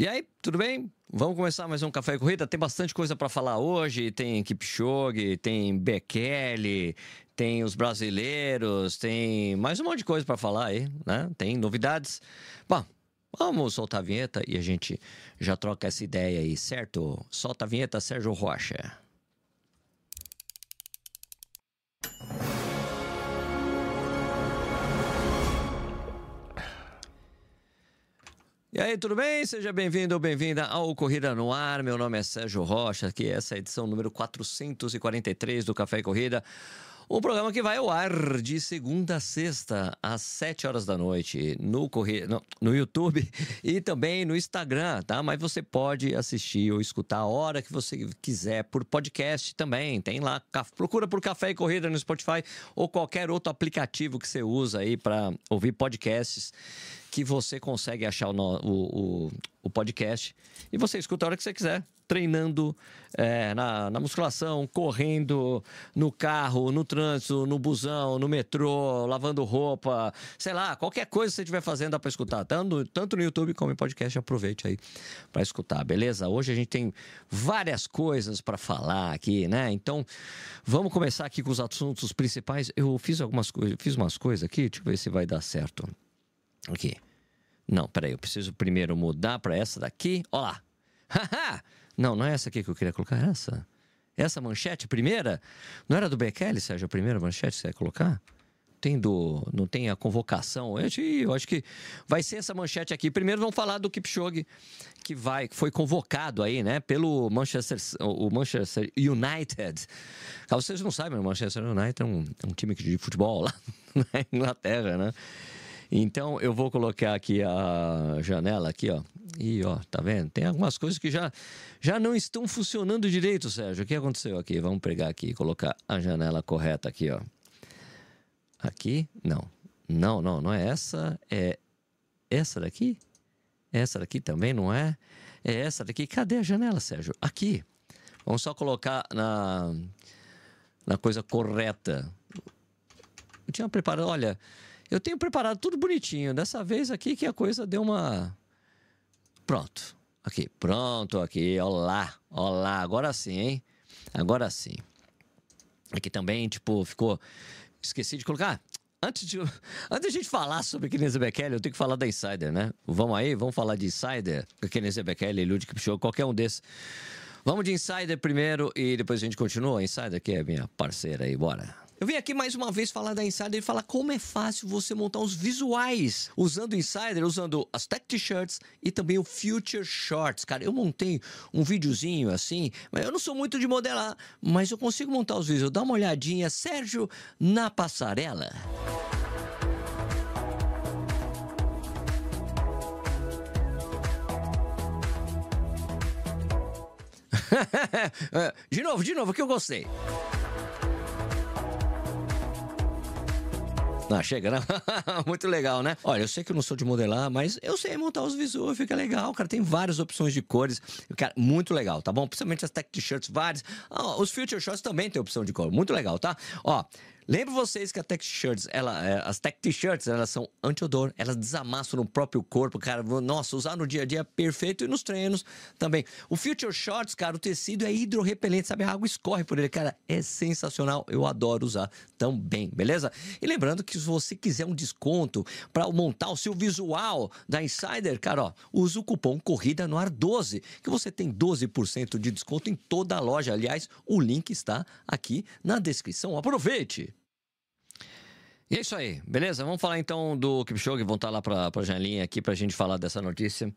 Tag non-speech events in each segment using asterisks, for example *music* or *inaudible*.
E aí, tudo bem? Vamos começar mais um Café e Corrida. Tem bastante coisa para falar hoje. Tem Kipchoge, tem Bekele, tem os brasileiros, tem mais um monte de coisa para falar aí, né? Tem novidades. Bom, vamos soltar a vinheta e a gente já troca essa ideia aí, certo? Solta a vinheta, Sérgio Rocha. E aí, tudo bem? Seja bem-vindo ou bem-vinda ao Corrida no Ar. Meu nome é Sérgio Rocha, aqui essa é a edição número 443 do Café e Corrida. Um programa que vai ao ar de segunda a sexta, às 7 horas da noite, no, corri... no, YouTube e também no Instagram, tá? Mas você pode assistir ou escutar a hora que você quiser por podcast também. Tem lá, procura por Café e Corrida no Spotify ou qualquer outro aplicativo que você usa aí para ouvir podcasts que você consegue achar o, o, o, o podcast e você escuta a hora que você quiser treinando é, na, na, musculação, correndo, no carro, no trânsito, no busão, no metrô, lavando roupa, sei lá, qualquer coisa que você estiver fazendo dá para escutar, tanto, tanto no YouTube como em podcast, aproveite aí para escutar, beleza? Hoje a gente tem várias coisas para falar aqui, né? Então, vamos começar aqui com os assuntos principais. Eu fiz algumas coisas, fiz umas coisas aqui, deixa eu ver se vai dar certo. Aqui. Não, peraí, eu preciso primeiro mudar para essa daqui. Olha lá. *laughs* Haha! Não, não é essa aqui que eu queria colocar, é essa. Essa manchete primeira? Não era do Bekele, Sérgio, a primeira manchete que você ia colocar? Tem do, não tem a convocação. Eu, eu acho que vai ser essa manchete aqui. Primeiro vamos falar do Kipchoge, que vai, que foi convocado aí, né, pelo Manchester, o Manchester United. Caso vocês não sabem, o Manchester United é um, é um time de futebol lá *laughs* na Inglaterra, né? Então eu vou colocar aqui a janela aqui, ó. E ó, tá vendo? Tem algumas coisas que já já não estão funcionando direito, Sérgio. O que aconteceu aqui? Vamos pegar aqui e colocar a janela correta aqui, ó. Aqui? Não. Não, não, não é essa, é essa daqui? Essa daqui também não é? É essa daqui. Cadê a janela, Sérgio? Aqui. Vamos só colocar na na coisa correta. Eu tinha preparado, olha, eu tenho preparado tudo bonitinho. Dessa vez aqui que a coisa deu uma. Pronto. Aqui, pronto, aqui. Olá, olá. Agora sim, hein? Agora sim. Aqui também, tipo, ficou. Esqueci de colocar. Antes de, *laughs* antes de a gente falar sobre Kenenze Bekele, eu tenho que falar da Insider, né? Vamos aí, vamos falar de Insider, Kenenze Bekele, Ludwig Show, qualquer um desses. Vamos de Insider primeiro e depois a gente continua. Insider, que é minha parceira aí, bora. Eu vim aqui mais uma vez falar da Insider e falar como é fácil você montar os visuais usando o Insider, usando as Tech T-shirts e também o Future Shorts. Cara, eu montei um videozinho assim, mas eu não sou muito de modelar, mas eu consigo montar os vídeos. Dá uma olhadinha, Sérgio, na passarela. *laughs* de novo, de novo, que eu gostei. Não, chega, né? *laughs* Muito legal, né? Olha, eu sei que eu não sou de modelar, mas eu sei montar os visuais, fica legal, cara. Tem várias opções de cores. Cara, muito legal, tá bom? Principalmente as tech t-shirts, várias. Oh, os future shorts também tem opção de cor. Muito legal, tá? Ó, Lembro vocês que a Tech T-shirts, ela, é, as Tech T-shirts, elas são anti-odor, elas desamassam no próprio corpo, cara. Nossa, usar no dia a dia é perfeito e nos treinos também. O Future Shorts, cara, o tecido é hidrorrepelente, sabe? A água escorre por ele, cara. É sensacional. Eu adoro usar também, beleza? E lembrando que se você quiser um desconto para montar o seu visual da Insider, cara, ó, usa o cupom Corrida no Ar 12, que você tem 12% de desconto em toda a loja. Aliás, o link está aqui na descrição. Aproveite! E é isso aí, beleza? Vamos falar então do Kipchoge, vamos estar lá para a janelinha aqui para a gente falar dessa notícia.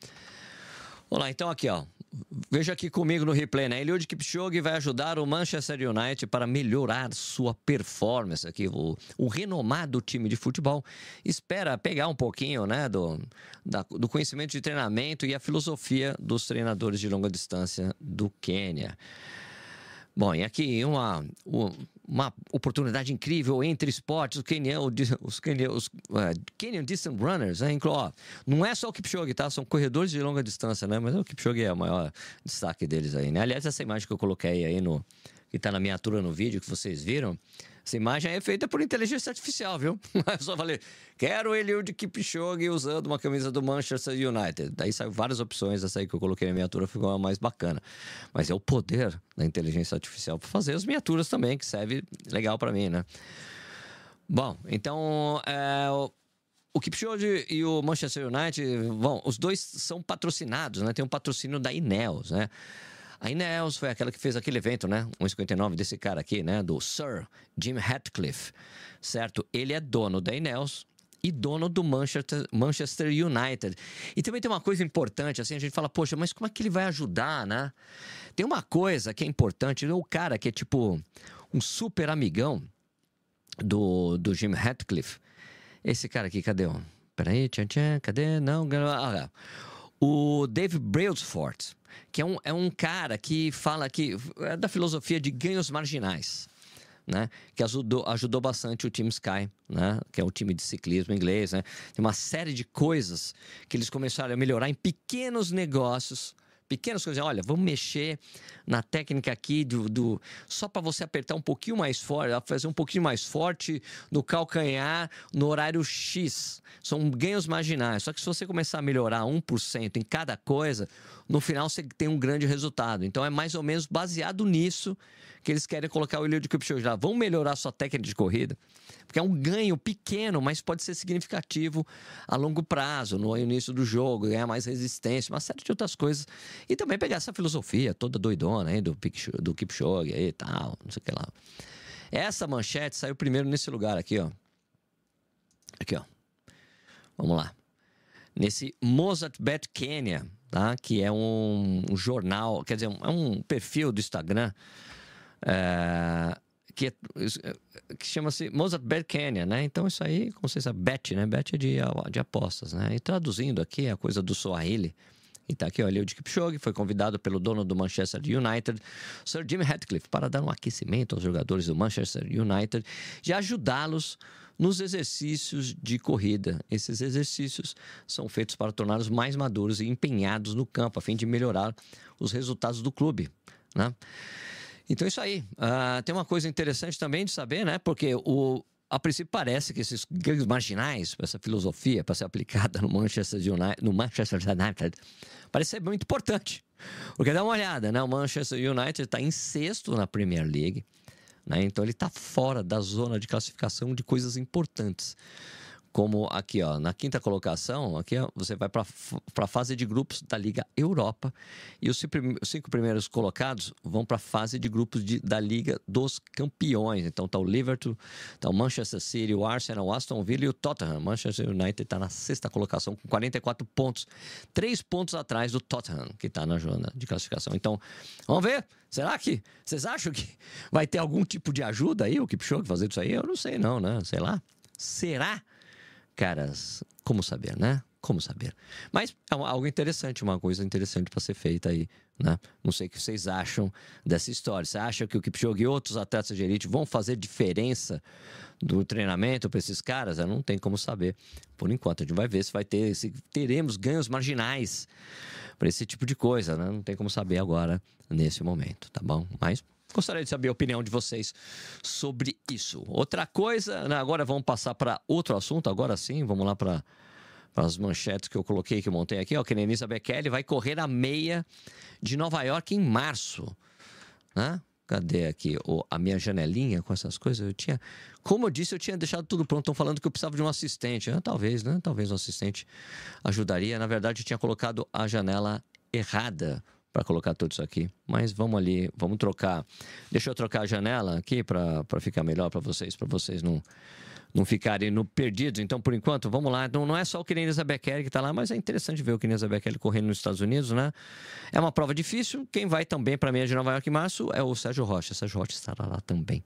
Vamos lá, então aqui, ó. Veja aqui comigo no replay, né? Eliud Kipchoge vai ajudar o Manchester United para melhorar sua performance aqui. O, o renomado time de futebol espera pegar um pouquinho, né, do, da, do conhecimento de treinamento e a filosofia dos treinadores de longa distância do Quênia. Bom, e aqui uma, uma oportunidade incrível entre esportes, os Kenyan, os Kenyan, os, uh, Kenyan Distant Runners, né? Inclu não é só o Kipchoge, tá? São corredores de longa distância, né? Mas o Kipchoge é o maior destaque deles aí, né? Aliás, essa imagem que eu coloquei aí no... que tá na miniatura no vídeo, que vocês viram, Essa imagem é feita por inteligência artificial, viu? *laughs* Eu só falei, quero Eliud Kipchoge usando uma camisa do Manchester United. Daí saiu várias opções, essa aí que eu coloquei na miniatura ficou a mais bacana. Mas é o poder da inteligência artificial para fazer as miniaturas também, que serve legal para mim, né? Bom, então é, o Kipchoge e o Manchester United, bom, os dois são patrocinados, né? Tem um patrocínio da Ineos, né? A Ineos foi aquela que fez aquele evento, né? 1,59 desse cara aqui, né? Do Sir Jim Ratcliffe, certo? Ele é dono da Ineos e dono do Manchester, Manchester United. E também tem uma coisa importante, assim, a gente fala, poxa, mas como é que ele vai ajudar, né? Tem uma coisa que é importante, o cara que é tipo um super amigão do, do Jim Ratcliffe. Esse cara aqui, cadê? Peraí, tchan, tchan, cadê? Não, ah, o Dave Brailsford que é um, é um cara que fala que é da filosofia de ganhos marginais. Né? que ajudou, ajudou bastante o time Sky, né? que é o time de ciclismo inglês. Né? Tem uma série de coisas que eles começaram a melhorar em pequenos negócios pequenas coisas. Olha, vamos mexer na técnica aqui do, do só para você apertar um pouquinho mais forte, fazer um pouquinho mais forte no calcanhar no horário X. São ganhos marginais. Só que se você começar a melhorar 1% em cada coisa, no final você tem um grande resultado. Então é mais ou menos baseado nisso que eles querem colocar o Eliud Kipchoge lá. Vão melhorar sua técnica de corrida, porque é um ganho pequeno, mas pode ser significativo a longo prazo, no início do jogo, ganhar mais resistência, uma série de outras coisas. E também pegar essa filosofia toda doidona aí do, do Kipchoge e tal, não sei o que lá. Essa manchete saiu primeiro nesse lugar aqui, ó. Aqui, ó. Vamos lá. Nesse Mozart Bet Kenya, tá? Que é um, um jornal, quer dizer, é um perfil do Instagram é, que, é, que chama-se Mozart Bear Canyon, né? Então isso aí, como vocês sabem, bet, né? Bet é de, de apostas, né? E traduzindo aqui a coisa do Swahili, e tá aqui, olha, o de Kipchoge foi convidado pelo dono do Manchester United, Sir Jim Ratcliffe, para dar um aquecimento aos jogadores do Manchester United e ajudá-los nos exercícios de corrida. Esses exercícios são feitos para torná-los mais maduros e empenhados no campo, a fim de melhorar os resultados do clube, né? Então, isso aí. Uh, tem uma coisa interessante também de saber, né? Porque o, a princípio parece que esses ganhos marginais, essa filosofia para ser aplicada no Manchester United, no Manchester United, parece ser muito importante. Porque dá uma olhada, né? O Manchester United está em sexto na Premier League, né? Então ele está fora da zona de classificação de coisas importantes como aqui, ó, na quinta colocação, aqui ó, você vai para a fase de grupos da Liga Europa e os cinco primeiros colocados vão para a fase de grupos de, da Liga dos Campeões. Então tá o Liverpool, tá o Manchester City, o Arsenal, o Aston Villa e o Tottenham. Manchester United está na sexta colocação com 44 pontos, três pontos atrás do Tottenham, que está na zona de classificação. Então, vamos ver. Será que vocês acham que vai ter algum tipo de ajuda aí o Kipchoge fazer isso aí? Eu não sei não, né? Sei lá. Será? Caras, como saber, né? Como saber? Mas é algo interessante, uma coisa interessante para ser feita aí, né? Não sei o que vocês acham dessa história. Você acha que o Kipchoge e outros atletas de elite vão fazer diferença do treinamento para esses caras? Eu não tem como saber por enquanto. A gente vai ver se vai ter, se teremos ganhos marginais para esse tipo de coisa, né? Não tem como saber agora nesse momento, tá bom? Mas Gostaria de saber a opinião de vocês sobre isso. Outra coisa, né, agora vamos passar para outro assunto, agora sim, vamos lá para as manchetes que eu coloquei, que eu montei aqui. Ó, que Kenenisa Bekele vai correr a meia de Nova York em março. Né? Cadê aqui a minha janelinha com essas coisas? Eu tinha, como eu disse, eu tinha deixado tudo pronto. Estão falando que eu precisava de um assistente. Ah, talvez, né? Talvez um assistente ajudaria. Na verdade, eu tinha colocado a janela errada para colocar tudo isso aqui. Mas vamos ali, vamos trocar. Deixa eu trocar a janela aqui para ficar melhor para vocês, para vocês não não ficarem no perdidos. Então, por enquanto, vamos lá. Não, não é só o Kenenisa Bekele que está lá, mas é interessante ver o Kenenisa Bekele correndo nos Estados Unidos, né? É uma prova difícil. Quem vai também para a meia de Nova York em março é o Sérgio Rocha. Sérgio Rocha estará lá também,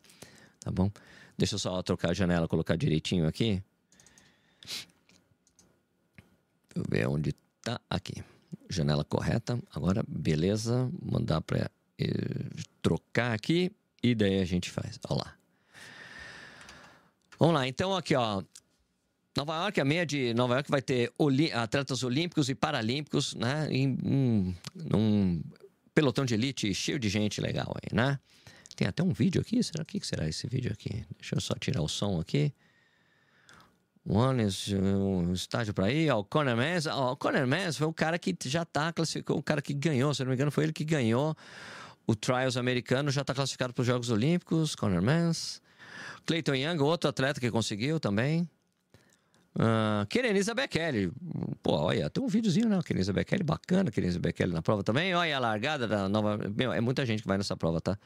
tá bom? Deixa eu só trocar a janela, colocar direitinho aqui. Deixa eu ver onde está aqui janela correta. Agora, beleza, mandar para eh, trocar aqui e daí a gente faz. Olha lá. Vamos lá, então aqui, ó. Nova York, a meia de Nova York vai ter atletas olímpicos e paralímpicos, né? Em um, um pelotão de elite cheio de gente legal aí, né? tem até um vídeo aqui. Será que será esse vídeo aqui? Deixa eu só tirar o som aqui. One is um estágio para ir. o Conor Mans. o Conor Mans foi o cara que já tá classificou, o cara que ganhou, se não me engano, foi ele que ganhou o Trials americano, já está classificado para os Jogos Olímpicos. Conor Mans. Clayton Young, outro atleta que conseguiu também. Uh, Kenenisa Bekele. Pô, olha, tem um videozinho, né? Kenenisa Bekele, bacana. Kenenisa Bekele na prova também. Olha a largada da nova. Meu, é muita gente que vai nessa prova, tá?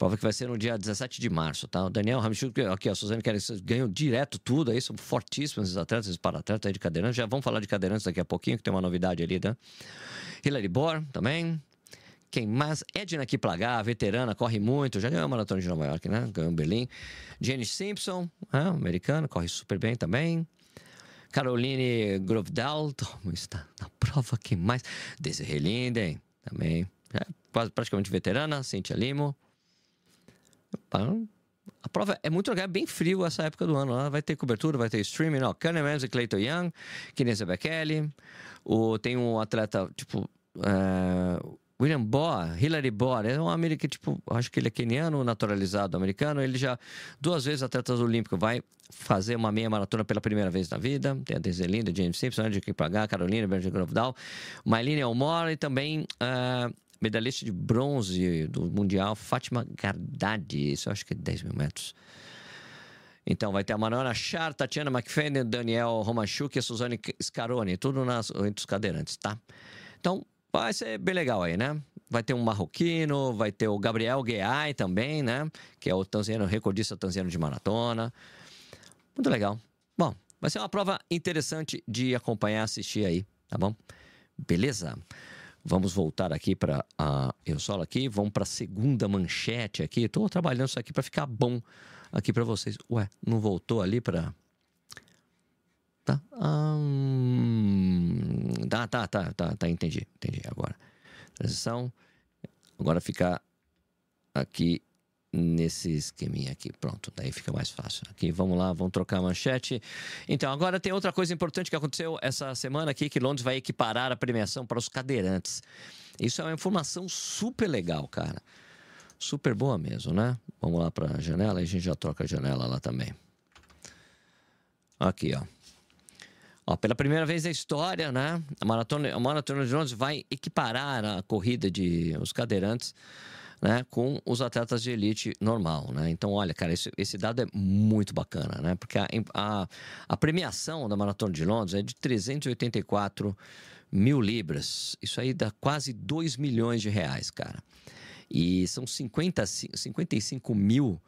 Prova que vai ser no dia 17 de março, tá? O Daniel Ramchuk, aqui, a Suzane Kelly, ganham direto tudo aí, são fortíssimos esses atletas, esses para-atletas aí de cadeirantes. Já vamos falar de cadeirantes daqui a pouquinho, que tem uma novidade ali, tá? Hilary Bohr também. Quem mais? Edna Kiplagar, veterana, corre muito, já ganhou a maratona de Nova York, né? Ganhou Berlim. Jenny Simpson, né? americana, corre super bem também. Caroline Grovedal, *laughs* está na prova, quem mais? Desiree Linden, também. É, quase praticamente veterana, Cintia Limo. A prova é muito legal, é bem frio essa época do ano. Vai ter cobertura, vai ter streaming. Ó, Kahneman e Clayton Young, Kinesa Bekele. Tem um atleta, tipo... Uh, William Bohr, Hillary Bohr, é um americano, tipo, acho que ele é keniano, naturalizado americano. Ele já, duas vezes atleta olímpico, vai fazer uma meia maratona pela primeira vez na vida. Tem a Deselinda, James Simpson, Andy Kipagar, Carolina, Benjamin Grovedal, Mylene Elmore e também uh, medalhista de bronze do Mundial, Fátima Gardadi, isso eu acho que é 10 mil metros. Então vai ter a Manuela Char, Tatiana McFadden, Daniel Romachuk e a Suzane Scaroni, tudo nas, entre os cadeirantes, tá? Então vai ser bem legal aí, né? Vai ter um marroquino, vai ter o Gabriel Gueai também, né? Que é o tanziano, recordista tanziano de maratona. Muito legal. Bom, vai ser uma prova interessante de acompanhar, assistir aí, tá bom? Beleza? Vamos voltar aqui para a eu solo aqui, vamos para a segunda manchete aqui. Estou trabalhando isso aqui para ficar bom aqui para vocês. Ué, não voltou ali para Tá? Hum... Tá, tá, tá, tá, tá, entendi, entendi agora. Transição. Agora ficar aqui nesse esqueminha aqui. Pronto, daí fica mais fácil. Aqui, vamos lá, vamos trocar a manchete. Então, agora tem outra coisa importante que aconteceu essa semana aqui, que Londres vai equiparar a premiação para os cadeirantes. Isso é uma informação super legal, cara. Super boa mesmo, né? Vamos lá para a janela e a gente já troca a janela lá também. Aqui, ó. ó. pela primeira vez na história, né? A Maratona, a Maratona de Londres vai equiparar a corrida de os cadeirantes né, com os atletas de elite normal, né? Então, olha, cara, esse, esse dado é muito bacana, né? Porque a, a, a, premiação da Maratona de Londres é de 384 mil libras. Isso aí dá quase 2 milhões de reais, cara. E são 50, 55 mil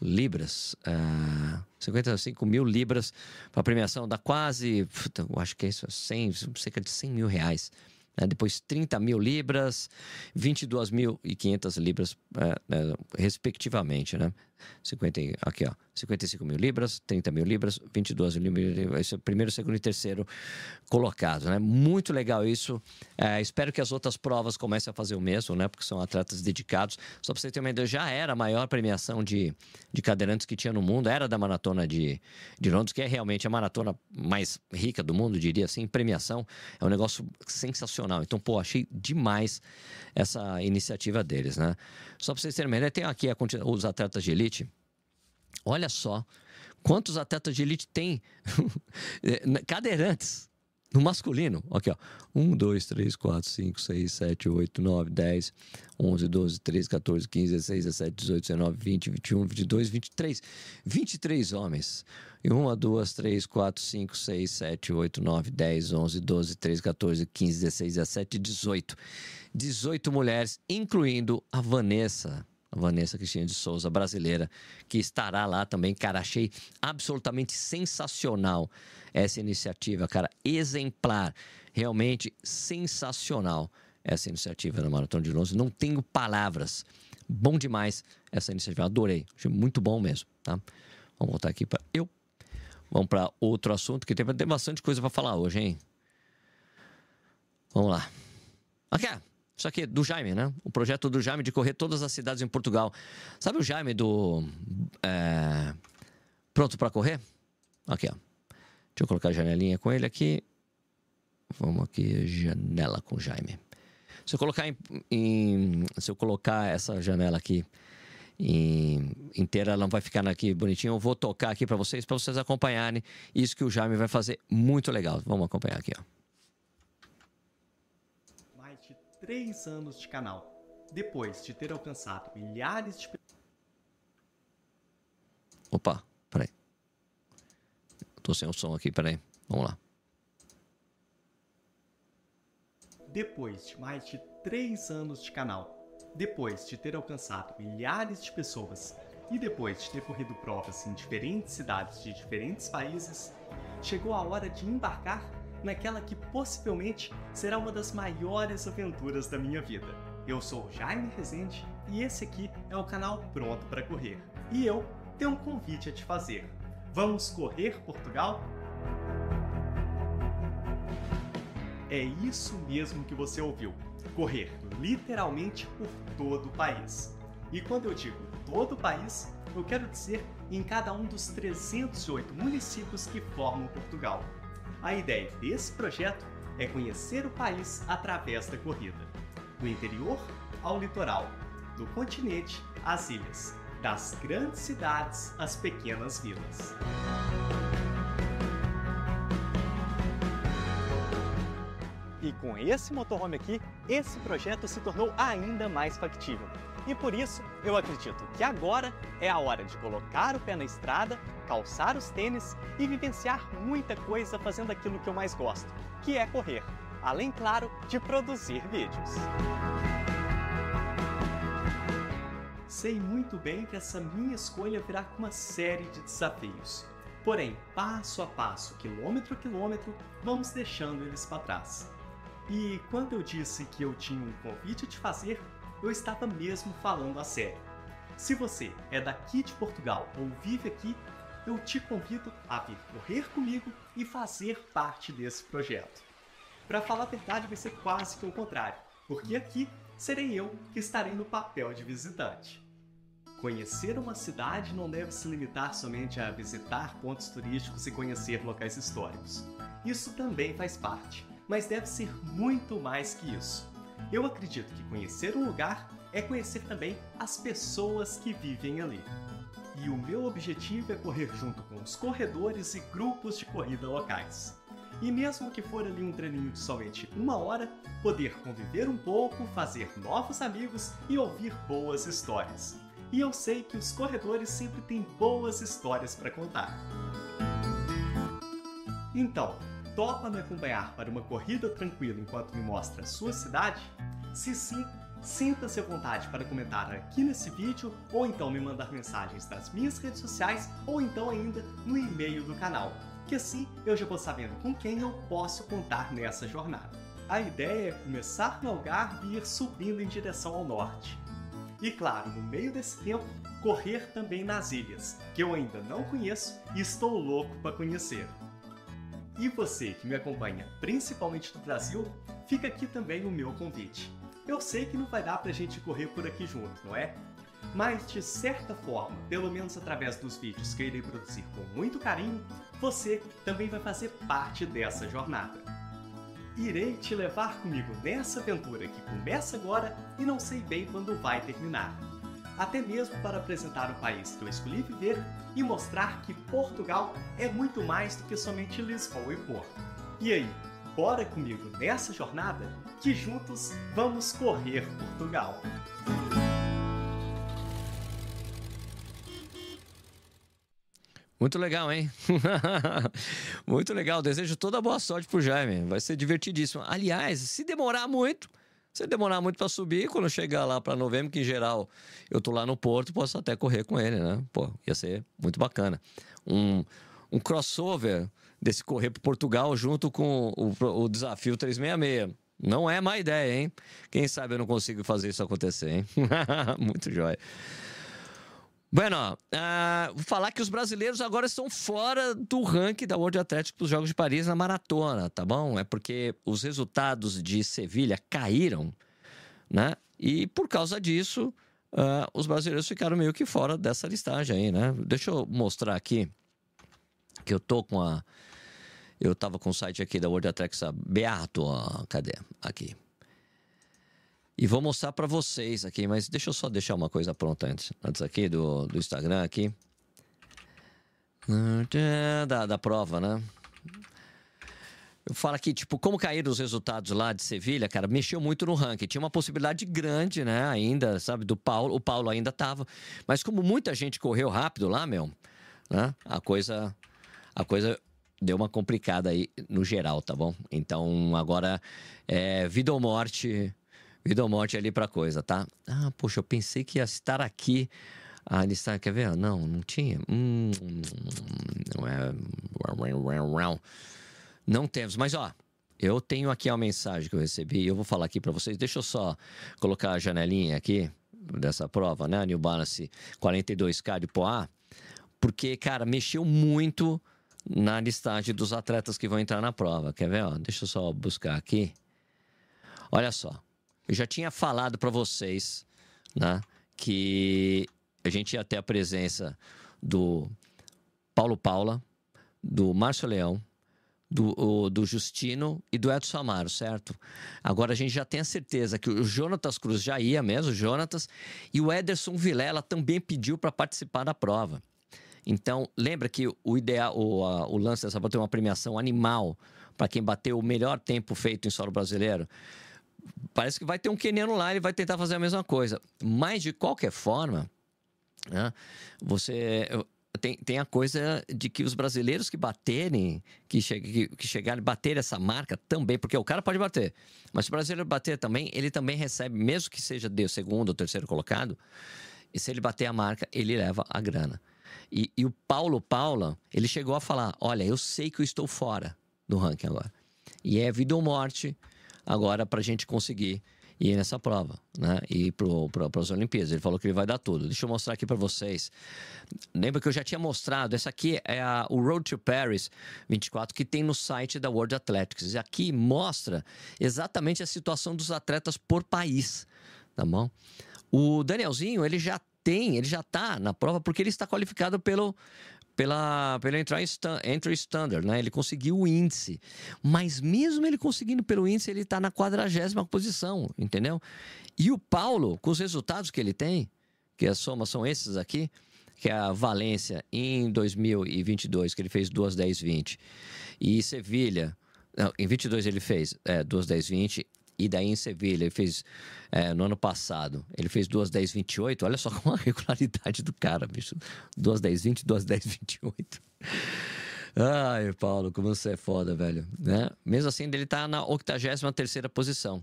libras, uh, ah, 55 mil libras para premiação, dá quase, eu acho que é isso, 100, cerca de 100 mil reais né? depois 30 mil libras, 22.500 libras, é, é, respectivamente, né? 50, aqui, ó, 55 mil libras, 30 mil libras, 22 mil libras, esse é o primeiro, segundo e terceiro colocado, né? Muito legal isso. É, espero que as outras provas comecem a fazer o mesmo, né? Porque são atletas dedicados. Só para você ter uma ideia, já era a maior premiação de, de cadeirantes que tinha no mundo, era da maratona de, de Londres, que é realmente a maratona mais rica do mundo, diria assim, premiação. É um negócio sensacional. Então, pô, achei demais essa iniciativa deles, né? Só para vocês terem uma ideia, tem aqui a, os atletas de elite. Olha só quantos atletas de elite tem *laughs* cadeirantes no masculino. Aqui, ó. 1, 2, 3, 4, 5, 6, 7, 8, 9, 10, 11, 12, 13, 14, 15, 16, 17, 18, 19, 20, 21, 22, 23. 23 homens. E 1, 2, 3, 4, 5, 6, 7, 8, 9, 10, 11, 12, 13, 14, 15, 16, 17, 18. 18 mulheres, incluindo a Vanessa Vanessa Cristina de Souza, brasileira, que estará lá também. Cara, achei absolutamente sensacional essa iniciativa, cara, exemplar, realmente sensacional essa iniciativa da Maratona de Londres. Não tenho palavras. Bom demais essa iniciativa, adorei, achei muito bom mesmo, tá? Vamos voltar aqui para eu. Vamos para outro assunto que tem, bastante coisa para falar hoje, hein? Vamos lá. Aqui, isso aqui é do Jaime, né? O projeto do Jaime de correr todas as cidades em Portugal. Sabe o Jaime do. É... Pronto para correr? Aqui, ó. Deixa eu colocar a janelinha com ele aqui. Vamos aqui, janela com Jaime. Se eu colocar em, em, se eu colocar essa janela aqui inteira, ela não vai ficar aqui bonitinho. Eu vou tocar aqui para vocês, para vocês acompanharem isso que o Jaime vai fazer muito legal. Vamos acompanhar aqui, ó. Mais de três anos de canal, depois de ter alcançado milhares de Opa, peraí. Tô sem o som aqui, peraí. Vamos lá. Depois de mais de três anos de canal, depois de ter alcançado milhares de pessoas e depois de ter corrido provas em diferentes cidades de diferentes países, chegou a hora de embarcar naquela que possivelmente será uma das maiores aventuras da minha vida. Eu sou Jaime Rezende e esse aqui é o canal Pronto para Correr. E eu tenho um convite a te fazer. Vamos correr Portugal? É isso mesmo que você ouviu correr literalmente por todo o país. E quando eu digo todo o país, eu quero dizer em cada um dos 308 municípios que formam Portugal. A ideia desse projeto é conhecer o país através da corrida, do interior ao litoral, do continente às ilhas, das grandes cidades às pequenas vilas. E com esse motorhome aqui, esse projeto se tornou ainda mais factível. E por isso, eu acredito que agora é a hora de colocar o pé na estrada, calçar os tênis e vivenciar muita coisa fazendo aquilo que eu mais gosto, que é correr. Além, claro, de produzir vídeos. Sei muito bem que essa minha escolha virá com uma série de desafios. Porém, passo a passo, quilômetro a quilômetro, vamos deixando eles para trás. E quando eu disse que eu tinha um convite te fazer, eu estava mesmo falando a sério. Se você é daqui de Portugal ou vive aqui, eu te convido a vir correr comigo e fazer parte desse projeto. Para falar a verdade, vai ser quase que o contrário, porque aqui serei eu que estarei no papel de visitante. Conhecer uma cidade não deve se limitar somente a visitar pontos turísticos e conhecer locais históricos. Isso também faz parte mas deve ser muito mais que isso. Eu acredito que conhecer um lugar é conhecer também as pessoas que vivem ali. E o meu objetivo é correr junto com os corredores e grupos de corrida locais. E mesmo que for ali um treininho de somente uma hora, poder conviver um pouco, fazer novos amigos e ouvir boas histórias. E eu sei que os corredores sempre têm boas histórias para contar. Então, Topa me acompanhar para uma corrida tranquila enquanto me mostra sua cidade? Se sim, sinta-se à vontade para comentar aqui nesse vídeo ou então me mandar mensagens nas minhas redes sociais ou então ainda no e-mail do canal, que assim eu já vou sabendo com quem eu posso contar nessa jornada. A ideia é começar no Algarve e ir subindo em direção ao norte. E claro, no meio desse tempo, correr também nas ilhas, que eu ainda não conheço e estou louco para conhecer. E você que me acompanha principalmente do Brasil, fica aqui também o meu convite. Eu sei que não vai dar pra gente correr por aqui junto, não é? Mas de certa forma, pelo menos através dos vídeos que irei produzir com muito carinho, você também vai fazer parte dessa jornada. Irei te levar comigo nessa aventura que começa agora e não sei bem quando vai terminar até mesmo para apresentar o país que eu escolhi viver e mostrar que Portugal é muito mais do que somente Lisboa e Porto. E aí, bora comigo nessa jornada que juntos vamos correr Portugal! Muito legal, hein? *laughs* muito legal. Desejo toda boa sorte pro Jaime. Vai ser divertidíssimo. Aliás, se demorar muito, se demorar muito para subir, quando chegar lá para novembro, que em geral eu tô lá no Porto, posso até correr com ele, né? Pô, ia ser muito bacana. Um, um crossover desse correr para Portugal junto com o, o desafio 366. Não é má ideia, hein? Quem sabe eu não consigo fazer isso acontecer, hein? *laughs* muito jóia. Bueno, uh, vou falar que os brasileiros agora estão fora do ranking da World para os Jogos de Paris na maratona, tá bom? É porque os resultados de Sevilha caíram, né? E por causa disso, uh, os brasileiros ficaram meio que fora dessa listagem aí, né? Deixa eu mostrar aqui que eu tô com a. Eu tava com o site aqui da World Athletics aberto, ó, cadê? Aqui. E vou mostrar para vocês aqui, mas deixa eu só deixar uma coisa pronta antes, antes aqui do, do Instagram aqui. Da, da prova, né? Eu falo aqui, tipo, como caíram os resultados lá de Sevilha, cara, mexeu muito no ranking. Tinha uma possibilidade grande, né, ainda, sabe, do Paulo. O Paulo ainda tava. Mas como muita gente correu rápido lá, meu, né, a coisa, a coisa deu uma complicada aí no geral, tá bom? Então, agora é vida ou morte, vida ou morte ali pra coisa, tá? Ah, poxa, eu pensei que ia estar aqui. Ah, ele está, quer ver? Não, não tinha. Hum, não é. Não temos, mas ó, eu tenho aqui a mensagem que eu recebi e eu vou falar aqui para vocês. Deixa eu só colocar a janelinha aqui dessa prova, né? New Balance 42K de Poá, porque, cara, mexeu muito na listagem dos atletas que vão entrar na prova. Quer ver? Ó, deixa eu só buscar aqui. Olha só, eu já tinha falado para vocês, né, que a gente ia ter a presença do Paulo Paula, do Márcio Leão, do, o, do Justino e do Edson Amaro, certo? Agora a gente já tem a certeza que o Jonatas Cruz já ia mesmo, o Jonatas, e o Ederson Vilela também pediu para participar da prova. Então, lembra que o ideal, o, a, o lance dessa prova tem uma premiação animal para quem bateu o melhor tempo feito em solo brasileiro. Parece que vai ter um queniano lá, ele vai tentar fazer a mesma coisa. Mas, de qualquer forma, né, você tem, tem a coisa de que os brasileiros que baterem, que, che, que, que chegarem bater essa marca também, porque o cara pode bater, mas se o brasileiro bater também, ele também recebe, mesmo que seja de segundo ou terceiro colocado, e se ele bater a marca, ele leva a grana. E, e o Paulo Paula, ele chegou a falar: Olha, eu sei que eu estou fora do ranking agora. E é vida ou morte agora para a gente conseguir ir nessa prova, né? E para as Olimpíadas. Ele falou que ele vai dar tudo. Deixa eu mostrar aqui para vocês. Lembra que eu já tinha mostrado? Essa aqui é a, o Road to Paris 24 que tem no site da World Athletics. E aqui mostra exatamente a situação dos atletas por país, tá bom? O Danielzinho, ele já tem, ele já está na prova porque ele está qualificado pelo, pela, pela entry standard, né? Ele conseguiu o índice. Mas mesmo ele conseguindo pelo índice, ele está na quadragésima posição, entendeu? E o Paulo, com os resultados que ele tem, que a soma são esses aqui, que é a Valência em 2022, que ele fez 2, 10, 20. E Sevilha, não, em 22 ele fez é, 2, 10, 20. E daí em Sevilha, ele fez é, no ano passado, ele fez 2, 10, 28. Olha só *laughs* como a regularidade do cara, bicho. 2, 10, 20, 2, 10, 28. Ai, Paulo, como você é foda, velho. Né? Mesmo assim, ele tá na 83 posição.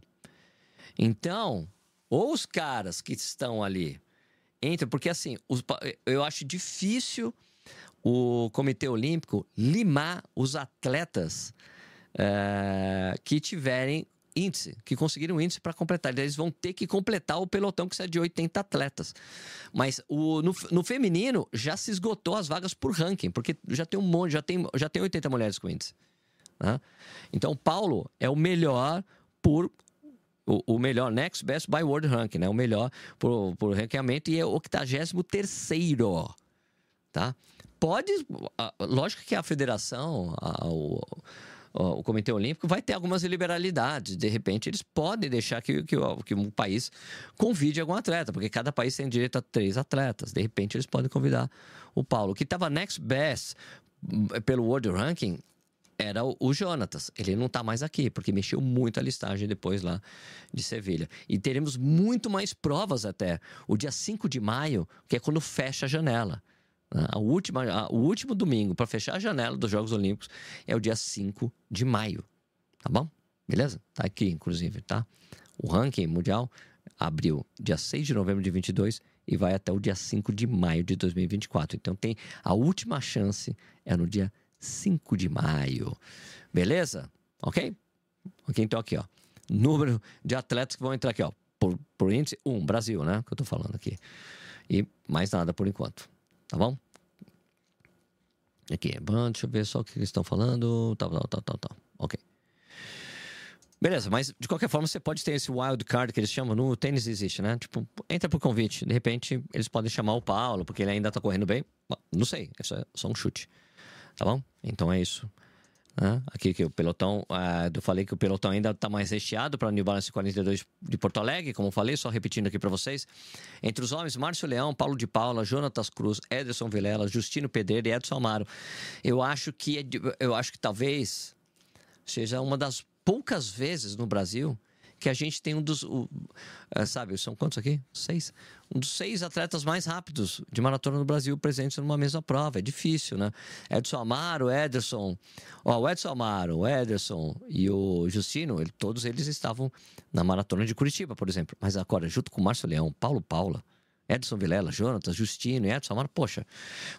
Então, ou os caras que estão ali entram, porque assim, os, eu acho difícil o Comitê Olímpico limar os atletas é, que tiverem índice, que conseguiram índice para completar. Eles vão ter que completar o pelotão que é de 80 atletas. Mas o, no, no, feminino já se esgotou as vagas por ranking, porque já tem um monte, já tem, já tem 80 mulheres com índice. Né? Então, Paulo é o melhor por. O, o, melhor, Next Best by World Ranking, né? O melhor por, por ranqueamento e é o 83 tá? Pode. Lógico que a federação, a, o, o Comitê Olímpico vai ter algumas liberalidades. De repente, eles podem deixar que, que, que um país convide algum atleta, porque cada país tem direito a três atletas. De repente, eles podem convidar o Paulo, que estava next best hum, pelo World Ranking. Era o, o Jonatas. Ele não está mais aqui, porque mexeu muito a listagem depois lá de Sevilha. E teremos muito mais provas até. O dia 5 de maio, que é quando fecha a janela. A última, a, o último domingo para fechar a janela dos Jogos Olímpicos é o dia 5 de maio. Tá bom? Beleza? Tá aqui, inclusive, tá? O ranking mundial abriu dia 6 de novembro de 22 e vai até o dia 5 de maio de 2024. Então tem a última chance é no dia 5 de maio. Beleza? Ok? Ok, então aqui, ó. Número de atletas que vão entrar aqui, ó. Por, por índice, um, Brasil, né? Que eu tô falando aqui. E mais nada por enquanto. Tá bom? Aqui, deixa eu ver só o que eles estão falando. Tal, tal, tal, tal, tal. Ok. Beleza, mas de qualquer forma você pode ter esse wild card que eles chamam no tênis existe, né? Tipo, entra por convite. De repente eles podem chamar o Paulo porque ele ainda tá correndo bem. Não sei, isso é só um chute. Tá bom? Então é isso. Né? Aqui que o pelotão, uh, eu falei que o pelotão ainda está mais recheado para New Balance 42 de Porto Alegre, como falei, só repetindo aqui para vocês. Entre os homens, Márcio Leão, Paulo de Paula, Jonatas Cruz, Ederson Vilela, Justino Pedreira e Edson Amaro. Eu acho que eu acho que talvez seja uma das poucas vezes no Brasil que a gente tem um dos. O, é, sabe, são quantos aqui? Seis. Um dos seis atletas mais rápidos de maratona no Brasil presentes numa mesma prova. É difícil, né? Edson Amaro, Ederson. Ó, o Edson Amaro, o Ederson e o Justino, ele, todos eles estavam na maratona de Curitiba, por exemplo. Mas agora, junto com o Márcio Leão, Paulo Paula. Edson Vilela, Jonatas, Justino e Edson Amaro, poxa,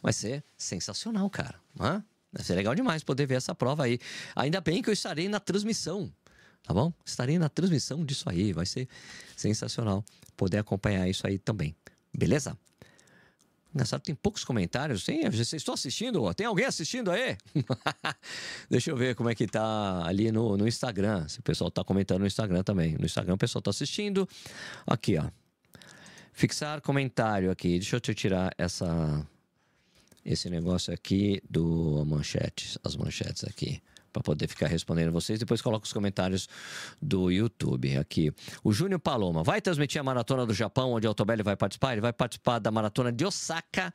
vai ser sensacional, cara. Hã? Vai ser legal demais poder ver essa prova aí. Ainda bem que eu estarei na transmissão tá bom? Estarei na transmissão disso aí, vai ser sensacional poder acompanhar isso aí também, beleza? Engraçado, tem poucos comentários. Tem, vocês estão assistindo? Tem alguém assistindo aí? *laughs* Deixa eu ver como é que tá ali no, no Instagram. Se o pessoal tá comentando no Instagram também. No Instagram o pessoal tá assistindo. Aqui, ó. Fixar comentário aqui. Deixa eu tirar essa esse negócio aqui do manchete, as manchetes aqui para poder ficar respondendo vocês. Depois coloca os comentários do YouTube aqui. O Júnior Paloma vai transmitir a maratona do Japão, onde o Altobelli vai participar. Ele vai participar da maratona de Osaka,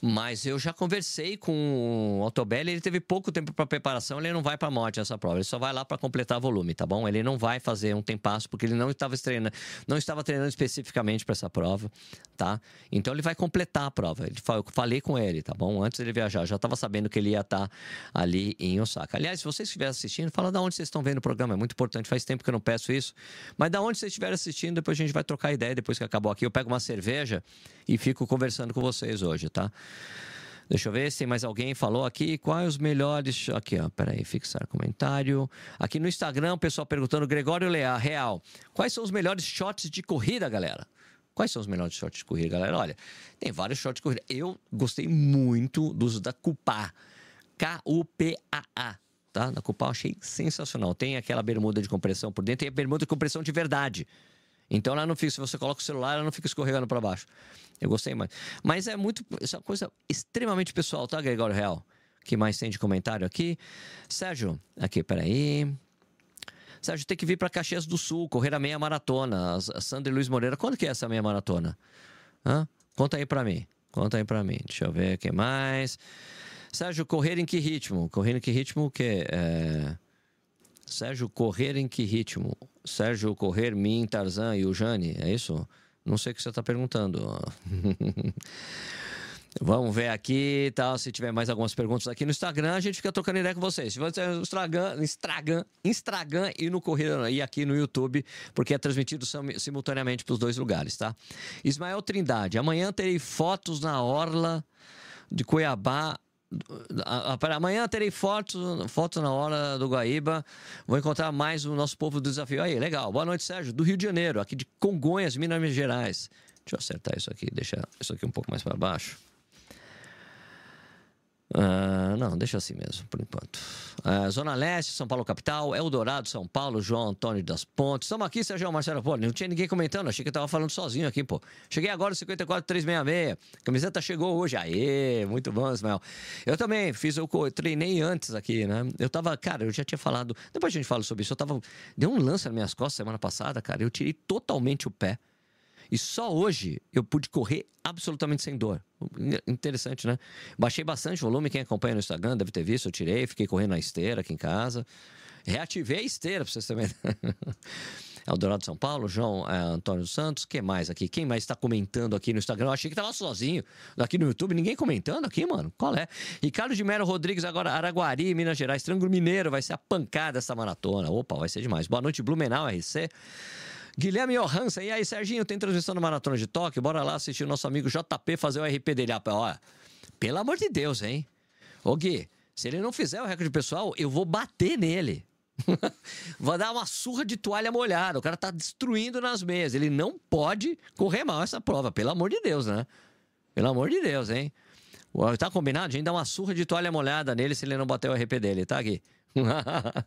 mas eu já conversei com o Altobelli. Ele teve pouco tempo para preparação. Ele não vai para a morte essa prova. Ele só vai lá para completar volume, tá bom? Ele não vai fazer um tempasso porque ele não estava treinando, não estava treinando especificamente para essa prova, tá? Então ele vai completar a prova. Eu falei com ele, tá bom? Antes dele viajar, já estava sabendo que ele ia estar tá ali em Osaka. Aliás, se vocês estiverem assistindo, fala da onde vocês estão vendo o programa. É muito importante, faz tempo que eu não peço isso. Mas da onde vocês estiverem assistindo, depois a gente vai trocar ideia depois que acabou aqui. Eu pego uma cerveja e fico conversando com vocês hoje, tá? Deixa eu ver se tem mais alguém falou aqui. Quais os melhores. Aqui, ó. Peraí, fixar comentário. Aqui no Instagram, o pessoal perguntando, Gregório Leal, Real. Quais são os melhores shots de corrida, galera? Quais são os melhores shots de corrida, galera? Olha, tem vários shots de corrida. Eu gostei muito dos da Cupá. K-U-P-A-A tá? Na Cupal achei sensacional. Tem aquela bermuda de compressão por dentro, tem a bermuda de compressão de verdade. Então ela não fica, se você coloca o celular, ela não fica escorregando para baixo. Eu gostei mais. Mas é muito, essa é uma coisa extremamente pessoal, tá, Gregório Real? que mais tem de comentário aqui? Sérgio, aqui, peraí. Sérgio, tem que vir para Caxias do Sul, correr a meia maratona. A Sandra Luiz Moreira, quando que é essa meia maratona? Hã? Conta aí para mim. Conta aí para mim. Deixa eu ver o que mais. Sérgio, correr em que ritmo? Correr em que ritmo o quê? É... Sérgio, correr em que ritmo? Sérgio, correr, mim, Tarzan e o Jane, é isso? Não sei o que você está perguntando. *laughs* Vamos ver aqui, tal. Se tiver mais algumas perguntas aqui no Instagram, a gente fica trocando ideia com vocês. Se você no Instagram, Instagram, e no Corrida e aqui no YouTube, porque é transmitido simultaneamente para os dois lugares, tá? Ismael Trindade, amanhã terei fotos na orla de Cuiabá para amanhã terei fotos, fotos na hora do Guaíba. Vou encontrar mais o nosso povo do desafio. Aí, legal. Boa noite, Sérgio. Do Rio de Janeiro, aqui de Congonhas, Minas Gerais. Deixa eu acertar isso aqui, deixar isso aqui um pouco mais para baixo. Uh, não, deixa assim mesmo, por enquanto. Uh, Zona Leste, São Paulo capital, Eldorado, São Paulo, João Antônio das Pontes. Estamos aqui, Sérgio Marcelo. Pô, não tinha ninguém comentando, achei que eu tava falando sozinho aqui, pô. Cheguei agora, 54366. Camiseta chegou hoje. Aê, muito bom, Ismael. Eu também fiz, eu treinei antes aqui, né? Eu tava, cara, eu já tinha falado. Depois a gente fala sobre isso. Eu tava. Deu um lance nas minhas costas semana passada, cara. Eu tirei totalmente o pé. E só hoje eu pude correr absolutamente sem dor. Interessante, né? Baixei bastante volume. Quem acompanha no Instagram deve ter visto. Eu tirei, fiquei correndo na esteira aqui em casa. Reativei a esteira, pra vocês também. *laughs* Eldorado São Paulo, João é, Antônio Santos, que mais aqui? Quem mais está comentando aqui no Instagram? Eu achei que tava sozinho. Aqui no YouTube, ninguém comentando aqui, mano. Qual é? Ricardo de Melo Rodrigues, agora Araguari, Minas Gerais, Triângulo Mineiro, vai ser a pancada essa maratona. Opa, vai ser demais. Boa noite, Blumenau RC. Guilherme Johansen, e aí, Serginho, tem transmissão do Maratona de Tóquio? Bora lá assistir o nosso amigo JP fazer o RP dele. Olha, pelo amor de Deus, hein? Ô Gui, se ele não fizer o recorde pessoal, eu vou bater nele. *laughs* vou dar uma surra de toalha molhada. O cara tá destruindo nas meias. Ele não pode correr mal essa prova, pelo amor de Deus, né? Pelo amor de Deus, hein? Tá combinado? A gente dá uma surra de toalha molhada nele se ele não bater o RP dele, tá, Gui? *laughs*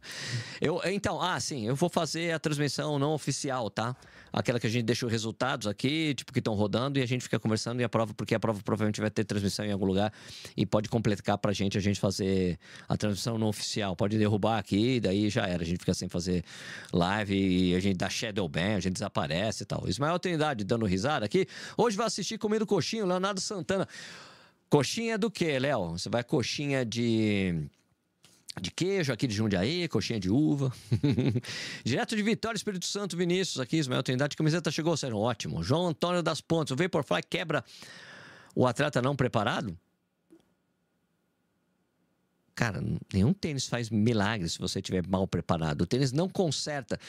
eu, então, ah, sim, eu vou fazer a transmissão não oficial, tá? Aquela que a gente deixa os resultados aqui, tipo, que estão rodando e a gente fica conversando e a prova, porque a prova provavelmente vai ter transmissão em algum lugar e pode complicar pra gente a gente fazer a transmissão não oficial. Pode derrubar aqui, daí já era. A gente fica sem fazer live e a gente dá shadow ban, a gente desaparece e tal. Ismael Trindade dando risada aqui. Hoje vai assistir comendo coxinha, Leonardo Santana. Coxinha do quê, Léo? Você vai coxinha de de queijo aqui de Jundiaí, coxinha de uva. *laughs* Direto de Vitória, Espírito Santo, Vinícius aqui, Ismael Trindade, camiseta chegou, sério, ótimo. João Antônio das Pontes, o Vaporfly quebra o atleta não preparado? Cara, nenhum tênis faz milagre se você estiver mal preparado. O tênis não conserta.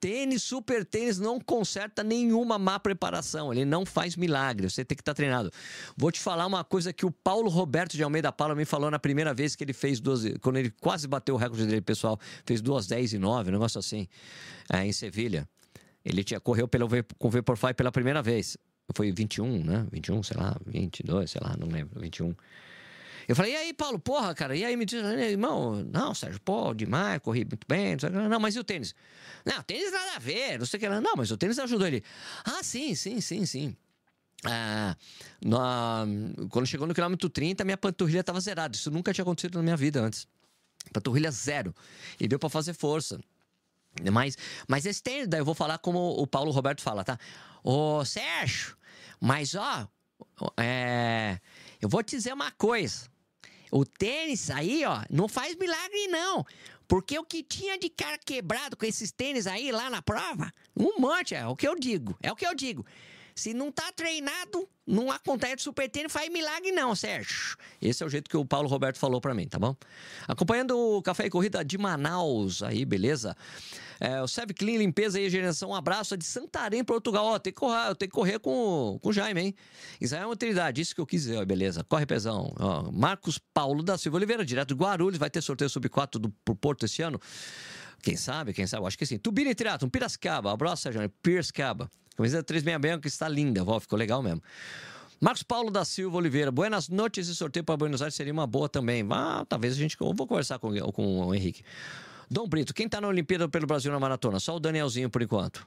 Tênis, super tênis, não conserta nenhuma má preparação. Ele não faz milagre. Você tem que estar tá treinado. Vou te falar uma coisa que o Paulo Roberto de Almeida Paula me falou na primeira vez que ele fez duas. Quando ele quase bateu o recorde dele, pessoal, fez duas 10 e 9, um negócio assim, é, em Sevilha. Ele tinha, correu pelo, com o Vaporfly pela primeira vez. Foi 21, né? 21, sei lá, 22, sei lá, não lembro, 21. Eu falei, e aí, Paulo, porra, cara? E aí me diz, irmão, não, Sérgio, pô, demais, corri muito bem. Não, mas e o tênis? Não, tênis nada a ver, não sei o que. Não, mas o tênis ajudou ele. Ah, sim, sim, sim, sim. Ah, quando chegou no quilômetro 30, minha panturrilha estava zerada. Isso nunca tinha acontecido na minha vida antes. Panturrilha zero. E deu para fazer força. Mas, mas esse tênis, daí eu vou falar como o Paulo Roberto fala, tá? Ô, Sérgio, mas ó, é, eu vou te dizer uma coisa. O tênis aí, ó, não faz milagre, não. Porque o que tinha de cara quebrado com esses tênis aí lá na prova, um monte, é o que eu digo. É o que eu digo. Se não tá treinado, não acontece super tênis, faz milagre não, Sérgio. Esse é o jeito que o Paulo Roberto falou para mim, tá bom? Acompanhando o Café e Corrida de Manaus aí, beleza? É, o Serve Clean Limpeza e Higienização, um abraço de Santarém, Portugal. Ó, tem que correr, eu tenho que correr com, com o Jaime, hein? Israel é uma utilidade, isso que eu quis dizer, ó, beleza. Corre, pezão. Ó, Marcos Paulo da Silva Oliveira, direto de Guarulhos, vai ter sorteio sub-4 do, Porto esse ano. Quem sabe, quem sabe, acho que sim. Triato, um Piracicaba, abraço, Sérgio, Piracicaba. Camiseta 36 que está linda, ó, ficou legal mesmo. Marcos Paulo da Silva Oliveira, buenas noites e sorteio para Buenos Aires seria uma boa também. Ah, talvez a gente. Eu vou conversar com, com o Henrique. Dom Brito, quem está na Olimpíada pelo Brasil na maratona? Só o Danielzinho por enquanto.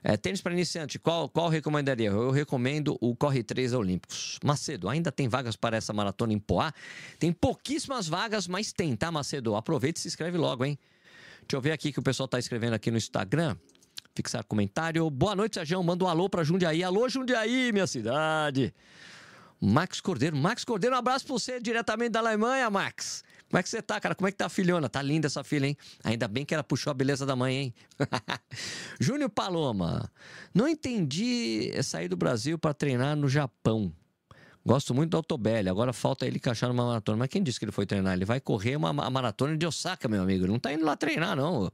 É, tênis para iniciante, qual, qual recomendaria? Eu recomendo o Corre 3 Olímpicos. Macedo, ainda tem vagas para essa maratona em Poá? Tem pouquíssimas vagas, mas tem, tá, Macedo? Aproveita e se inscreve logo, hein? Deixa eu ver aqui que o pessoal está escrevendo aqui no Instagram. Fixar comentário. Boa noite, Sérgio. Manda um alô para Jundiaí. Alô, Jundiaí, minha cidade. Max Cordeiro. Max Cordeiro, um abraço para você diretamente da Alemanha, Max. Como é que você tá, cara? Como é que tá a filhona? Tá linda essa filha, hein? Ainda bem que ela puxou a beleza da mãe, hein? *laughs* Júnior Paloma. Não entendi sair do Brasil para treinar no Japão. Gosto muito do Autobelli. Agora falta ele encaixar numa maratona. Mas quem disse que ele foi treinar? Ele vai correr uma maratona de Osaka, meu amigo. Ele não tá indo lá treinar, não.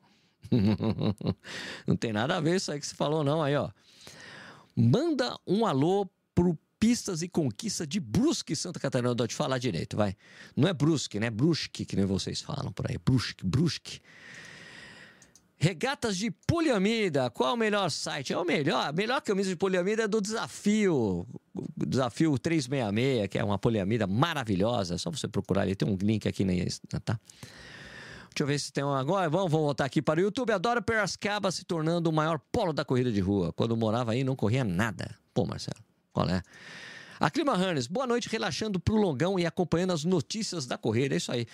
*laughs* não tem nada a ver isso aí que você falou, não. Aí, ó. Manda um alô pro pistas e conquista de Brusque, Santa Catarina. Eu te falar direito, vai. Não é Brusque, né? Brusque, que nem vocês falam por aí. Brusque, Brusque. Regatas de poliamida. Qual é o melhor site? É o melhor. A melhor camisa de poliamida é do Desafio. Desafio 366, que é uma poliamida maravilhosa. É só você procurar ali. Tem um link aqui, né? Tá? Deixa eu ver se tem um agora. Vamos, vamos voltar aqui para o YouTube. Adoro Piracicaba se tornando o maior polo da corrida de rua. Quando morava aí, não corria nada. Pô, Marcelo. Qual é? A Clima Hannes, boa noite, relaxando pro longão e acompanhando as notícias da corrida. É isso aí.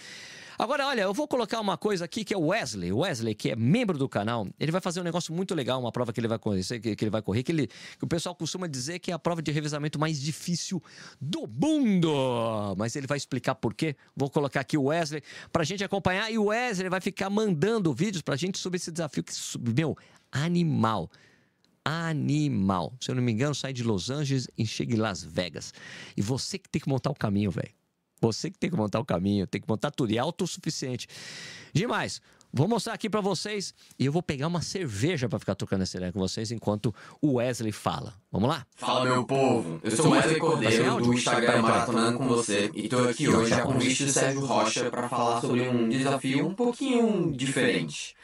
Agora, olha, eu vou colocar uma coisa aqui que é o Wesley. Wesley, que é membro do canal, ele vai fazer um negócio muito legal, uma prova que ele vai correr, que, ele vai correr, que, ele, que o pessoal costuma dizer que é a prova de revezamento mais difícil do mundo. Mas ele vai explicar por quê. Vou colocar aqui o Wesley pra gente acompanhar e o Wesley vai ficar mandando vídeos pra gente sobre esse desafio que, meu, animal animal. Se eu não me engano, sai de Los Angeles e chega em Las Vegas. E você que tem que montar o caminho, velho. Você que tem que montar o caminho, tem que montar tudo. E é autossuficiente. Demais. Vou mostrar aqui para vocês e eu vou pegar uma cerveja para ficar tocando essa ideia com vocês enquanto o Wesley fala. Vamos lá? Fala, meu povo. Eu sou o Wesley Cordeiro do Instagram Maratonando com você e tô aqui hoje a convite do Sérgio Rocha para falar sobre um desafio um pouquinho diferente.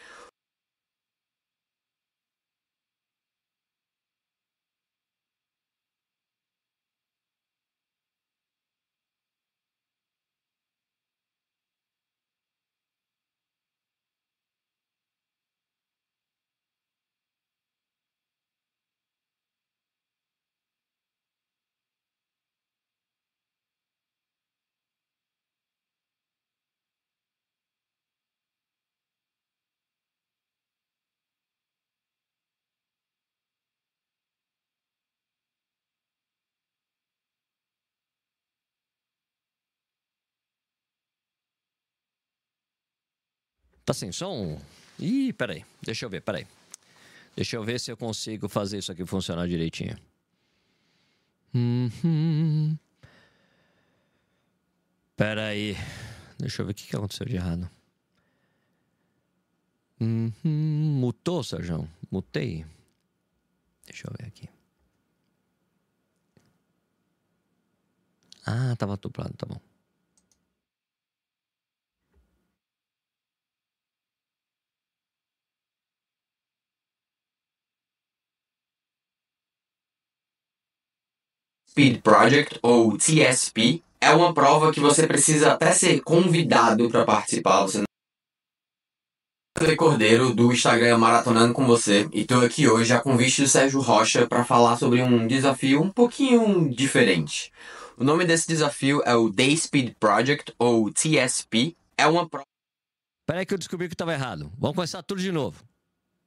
Tá sem som? Ih, peraí. Deixa eu ver, peraí. Deixa eu ver se eu consigo fazer isso aqui funcionar direitinho. Uhum. Peraí. Deixa eu ver o que aconteceu de errado. Uhum. Mutou, Sérgio? Mutei. Deixa eu ver aqui. Ah, tava dublado, tá bom. Speed Project, ou TSP, é uma prova que você precisa até ser convidado para participar. Você Wesley Cordeiro, do Instagram Maratonando com você, e tô aqui hoje já com o visto Sérgio Rocha para falar sobre um desafio um pouquinho diferente. O nome desse desafio é o Day Speed Project, ou TSP. É uma prova. Peraí que eu descobri que tava errado. Vamos começar tudo de novo.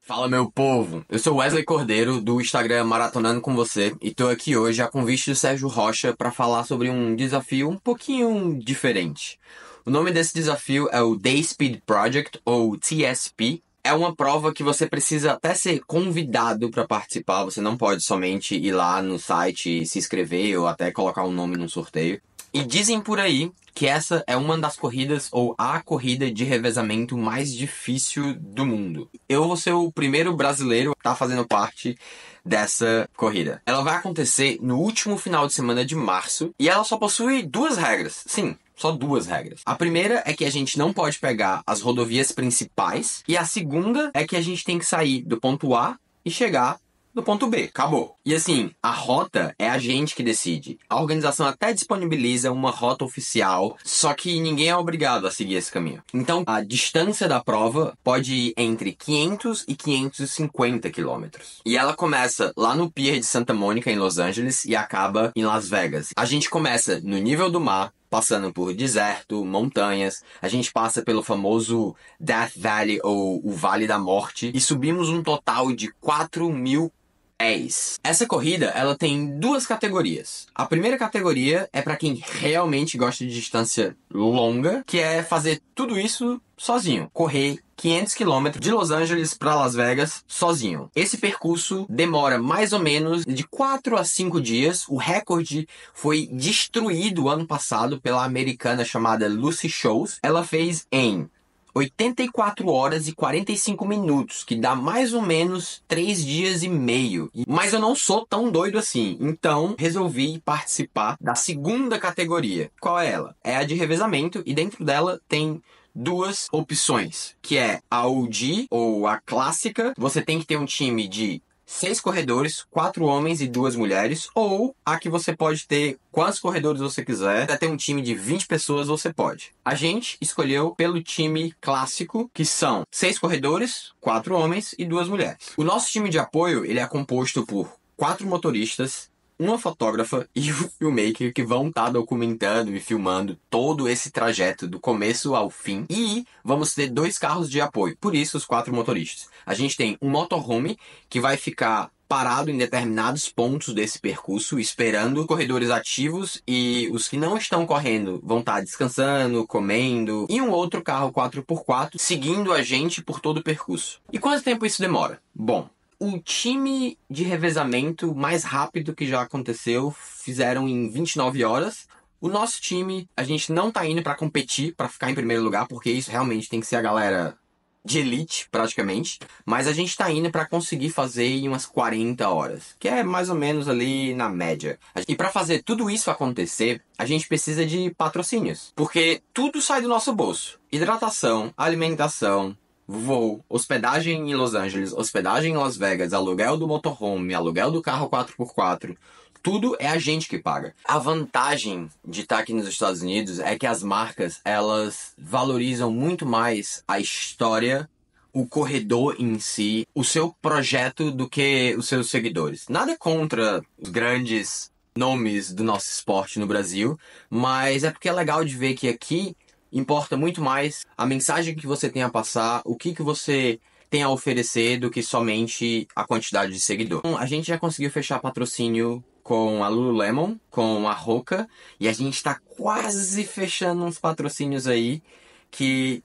Fala meu povo, eu sou Wesley Cordeiro do Instagram Maratonando com você e tô aqui hoje a convite do Sérgio Rocha para falar sobre um desafio um pouquinho diferente. O nome desse desafio é o Day Speed Project ou TSP. É uma prova que você precisa até ser convidado para participar, você não pode somente ir lá no site e se inscrever ou até colocar um nome num sorteio. E dizem por aí que essa é uma das corridas ou a corrida de revezamento mais difícil do mundo. Eu vou ser o primeiro brasileiro a estar tá fazendo parte dessa corrida. Ela vai acontecer no último final de semana de março e ela só possui duas regras. Sim, só duas regras. A primeira é que a gente não pode pegar as rodovias principais e a segunda é que a gente tem que sair do ponto A e chegar do ponto B. Acabou. E assim, a rota é a gente que decide. A organização até disponibiliza uma rota oficial, só que ninguém é obrigado a seguir esse caminho. Então, a distância da prova pode ir entre 500 e 550 quilômetros. E ela começa lá no Pier de Santa Mônica, em Los Angeles, e acaba em Las Vegas. A gente começa no nível do mar, passando por deserto, montanhas, a gente passa pelo famoso Death Valley ou o Vale da Morte e subimos um total de 4 mil pés. Essa corrida, ela tem duas categorias. A primeira categoria é para quem realmente gosta de distância longa, que é fazer tudo isso sozinho, correr 500 km de Los Angeles para Las Vegas sozinho. Esse percurso demora mais ou menos de 4 a 5 dias. O recorde foi destruído ano passado pela americana chamada Lucy Shows. Ela fez em 84 horas e 45 minutos, que dá mais ou menos 3 dias e meio. Mas eu não sou tão doido assim, então resolvi participar da segunda categoria. Qual é ela? É a de revezamento e dentro dela tem duas opções, que é a OG ou a clássica. Você tem que ter um time de seis corredores, quatro homens e duas mulheres, ou a que você pode ter quantos corredores você quiser, até um time de 20 pessoas você pode. A gente escolheu pelo time clássico, que são seis corredores, quatro homens e duas mulheres. O nosso time de apoio, ele é composto por quatro motoristas, uma fotógrafa *laughs* e o filmmaker que vão estar tá documentando e filmando todo esse trajeto do começo ao fim. E vamos ter dois carros de apoio, por isso os quatro motoristas. A gente tem um motorhome que vai ficar parado em determinados pontos desse percurso, esperando corredores ativos e os que não estão correndo vão estar tá descansando, comendo, e um outro carro 4x4 seguindo a gente por todo o percurso. E quanto tempo isso demora? Bom, o time de revezamento mais rápido que já aconteceu fizeram em 29 horas. O nosso time, a gente não tá indo para competir, para ficar em primeiro lugar, porque isso realmente tem que ser a galera de elite, praticamente. Mas a gente tá indo para conseguir fazer em umas 40 horas, que é mais ou menos ali na média. E para fazer tudo isso acontecer, a gente precisa de patrocínios, porque tudo sai do nosso bolso. Hidratação, alimentação, voo, hospedagem em Los Angeles, hospedagem em Las Vegas, aluguel do motorhome, aluguel do carro 4x4, tudo é a gente que paga. A vantagem de estar aqui nos Estados Unidos é que as marcas, elas valorizam muito mais a história, o corredor em si, o seu projeto do que os seus seguidores. Nada contra os grandes nomes do nosso esporte no Brasil, mas é porque é legal de ver que aqui importa muito mais a mensagem que você tem a passar, o que, que você tem a oferecer do que somente a quantidade de seguidor. Então, a gente já conseguiu fechar patrocínio com a Lululemon, com a Roca, e a gente está quase fechando uns patrocínios aí que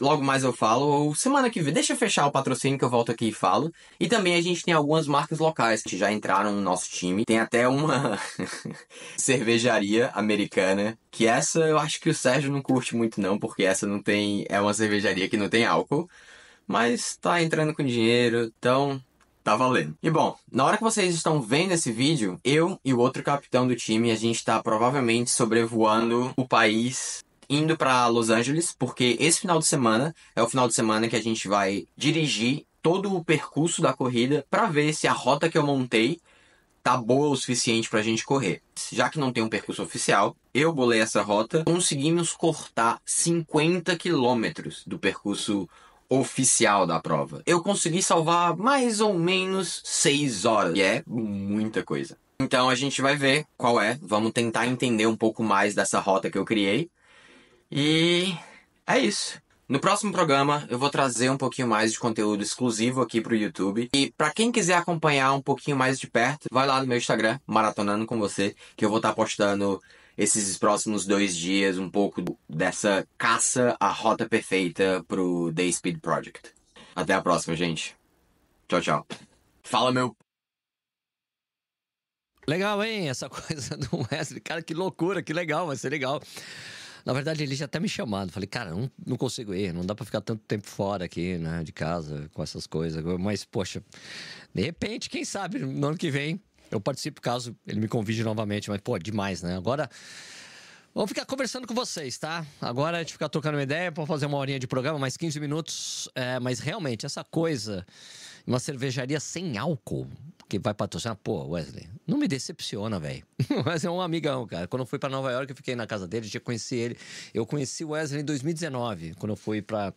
logo mais eu falo, ou semana que vem. Deixa eu fechar o patrocínio que eu volto aqui e falo. E também a gente tem algumas marcas locais que já entraram no nosso time. Tem até uma *laughs* cervejaria americana, que essa eu acho que o Sérgio não curte muito não, porque essa não tem. É uma cervejaria que não tem álcool. Mas tá entrando com dinheiro, então tá valendo. E bom, na hora que vocês estão vendo esse vídeo, eu e o outro capitão do time, a gente tá provavelmente sobrevoando o país indo para Los Angeles, porque esse final de semana é o final de semana que a gente vai dirigir todo o percurso da corrida para ver se a rota que eu montei tá boa o suficiente para a gente correr. Já que não tem um percurso oficial, eu bolei essa rota, conseguimos cortar 50 quilômetros do percurso oficial da prova. Eu consegui salvar mais ou menos 6 horas, e é muita coisa. Então a gente vai ver qual é, vamos tentar entender um pouco mais dessa rota que eu criei e é isso. No próximo programa eu vou trazer um pouquinho mais de conteúdo exclusivo aqui pro YouTube. E para quem quiser acompanhar um pouquinho mais de perto, vai lá no meu Instagram, Maratonando com você, que eu vou estar tá postando esses próximos dois dias um pouco dessa caça à rota perfeita pro Day Speed Project. Até a próxima, gente. Tchau, tchau. Fala, meu. Legal, hein? Essa *laughs* coisa do Wesley. Cara, que loucura, que legal, vai ser legal. Na verdade, ele já até me chamado. Falei, cara, não, não consigo ir, não dá para ficar tanto tempo fora aqui, né, de casa, com essas coisas. Mas, poxa, de repente, quem sabe, no ano que vem, eu participo caso ele me convide novamente. Mas, pô, demais, né? Agora. Vamos ficar conversando com vocês, tá? Agora a gente ficar trocando uma ideia para fazer uma horinha de programa, mais 15 minutos. É, mas realmente, essa coisa, uma cervejaria sem álcool, que vai patrocinar. Pô, Wesley, não me decepciona, velho. *laughs* Wesley é um amigão, cara. Quando eu fui para Nova York, eu fiquei na casa dele, já conheci ele. Eu conheci o Wesley em 2019, quando eu fui para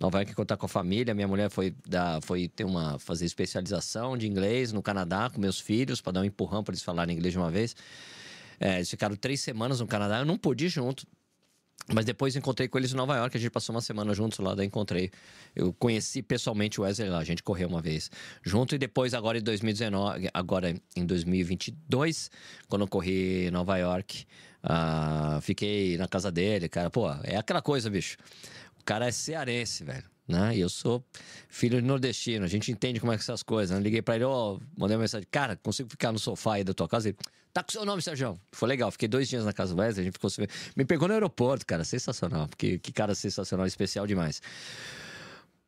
Nova York contar com a família. Minha mulher foi, dar, foi ter uma, fazer especialização de inglês no Canadá com meus filhos, para dar um empurrão para eles falarem inglês de uma vez. É, eles ficaram três semanas no Canadá, eu não pude ir junto. Mas depois encontrei com eles em Nova York, a gente passou uma semana juntos lá, daí encontrei. Eu conheci pessoalmente o Wesley lá, a gente correu uma vez junto e depois agora em 2019, agora em 2022, quando eu corri em Nova York, uh, fiquei na casa dele, cara, pô, é aquela coisa, bicho. O cara é cearense, velho né? E eu sou filho de nordestino, a gente entende como é que essas coisas. Né? Liguei pra ele, ó, mandei uma mensagem, cara, consigo ficar no sofá aí da tua casa? Ele, tá com seu nome, Sérgio. Foi legal, fiquei dois dias na casa do Wesley, a gente ficou... Me pegou no aeroporto, cara, sensacional, porque que cara sensacional, especial demais.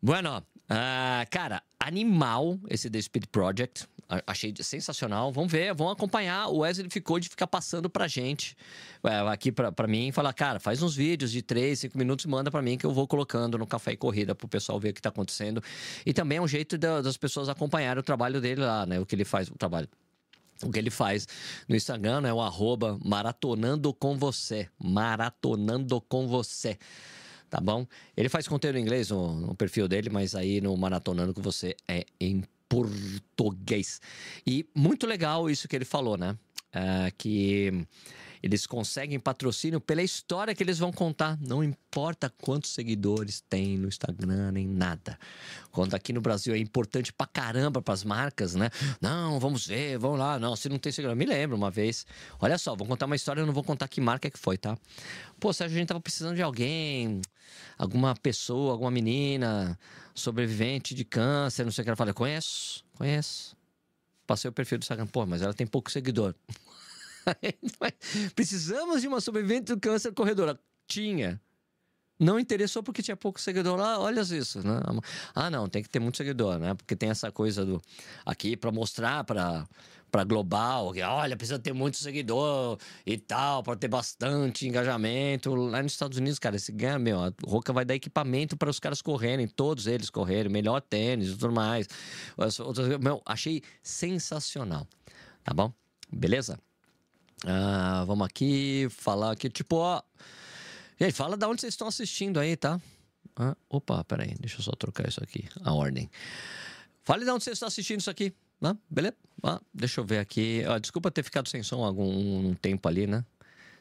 Bueno, uh, cara, animal esse The Speed Project. Achei sensacional. Vamos ver, vamos acompanhar. O Wesley ficou de ficar passando pra gente, é, aqui pra, pra mim, e falar, cara, faz uns vídeos de 3, 5 minutos manda pra mim que eu vou colocando no Café e Corrida pro pessoal ver o que tá acontecendo. E também é um jeito das pessoas acompanharem o trabalho dele lá, né? O que ele faz, o trabalho o que ele faz no Instagram, né? O arroba maratonando com você. Maratonando com você. Tá bom? Ele faz conteúdo em inglês no, no perfil dele, mas aí no Maratonando com você é em português. E muito legal isso que ele falou, né? Uh, que eles conseguem patrocínio pela história que eles vão contar. Não importa quantos seguidores tem no Instagram, nem nada. Quando aqui no Brasil é importante pra caramba pras marcas, né? Não, vamos ver, vamos lá. Não, se não tem seguidor. Me lembro uma vez. Olha só, vou contar uma história, eu não vou contar que marca que foi, tá? Pô, Sérgio, a gente tava precisando de alguém, alguma pessoa, alguma menina, sobrevivente de câncer, não sei o que. Ela fala, conheço, conheço. Passei o perfil do Instagram, pô, mas ela tem pouco seguidor. *laughs* Precisamos de uma sobrevivente do câncer corredora. Tinha. Não interessou porque tinha pouco seguidor lá, olha isso, né? Ah, não, tem que ter muito seguidor, né? Porque tem essa coisa do aqui para mostrar para para global, que olha, precisa ter muito seguidor e tal, para ter bastante engajamento. Lá nos Estados Unidos, cara, esse ganha, meu, a Roca vai dar equipamento para os caras correrem, todos eles correrem, melhor tênis e tudo mais. Meu, achei sensacional. Tá bom? Beleza? Ah, vamos aqui falar aqui, tipo, ó. E aí, fala da onde vocês estão assistindo aí, tá? Ah, opa, peraí, deixa eu só trocar isso aqui, a ordem. Fale de onde vocês estão assistindo isso aqui, né? Beleza? Ah, deixa eu ver aqui. Ah, desculpa ter ficado sem som algum um tempo ali, né?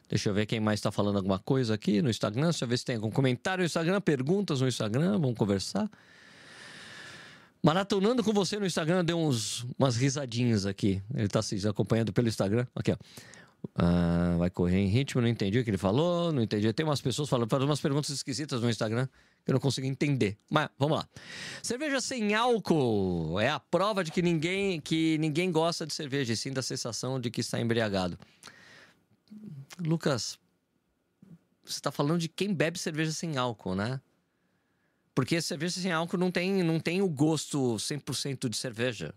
Deixa eu ver quem mais está falando alguma coisa aqui no Instagram. Deixa eu ver se tem algum comentário no Instagram, perguntas no Instagram. Vamos conversar. Maratonando com você no Instagram, deu uns, umas risadinhas aqui. Ele está se acompanhando pelo Instagram. Aqui, ó. Ah, vai correr em ritmo, não entendi o que ele falou, não entendi. Tem umas pessoas falando, fazendo umas perguntas esquisitas no Instagram que eu não consigo entender. Mas vamos lá. Cerveja sem álcool é a prova de que ninguém, que ninguém gosta de cerveja, e sim da sensação de que está embriagado. Lucas, você está falando de quem bebe cerveja sem álcool, né? Porque cerveja sem álcool não tem, não tem o gosto 100% de cerveja.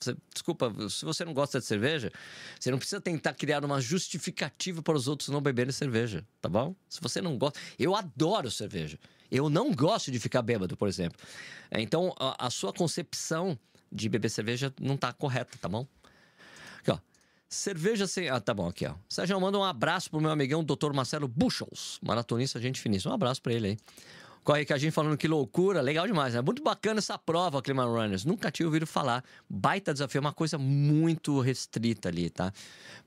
Você, desculpa, se você não gosta de cerveja, você não precisa tentar criar uma justificativa para os outros não beberem cerveja, tá bom? Se você não gosta. Eu adoro cerveja. Eu não gosto de ficar bêbado, por exemplo. Então, a, a sua concepção de beber cerveja não está correta, tá bom? Aqui, ó. Cerveja sem. Ah, tá bom, aqui, ó. Sérgio, manda um abraço pro meu amigão, Dr. Marcelo Buchholz, maratonista, gente finíssima. Um abraço para ele aí. Corre que a gente falando que loucura, legal demais, né? Muito bacana essa prova, Clima Runners. Nunca tinha ouvido falar. Baita desafio, é uma coisa muito restrita ali, tá?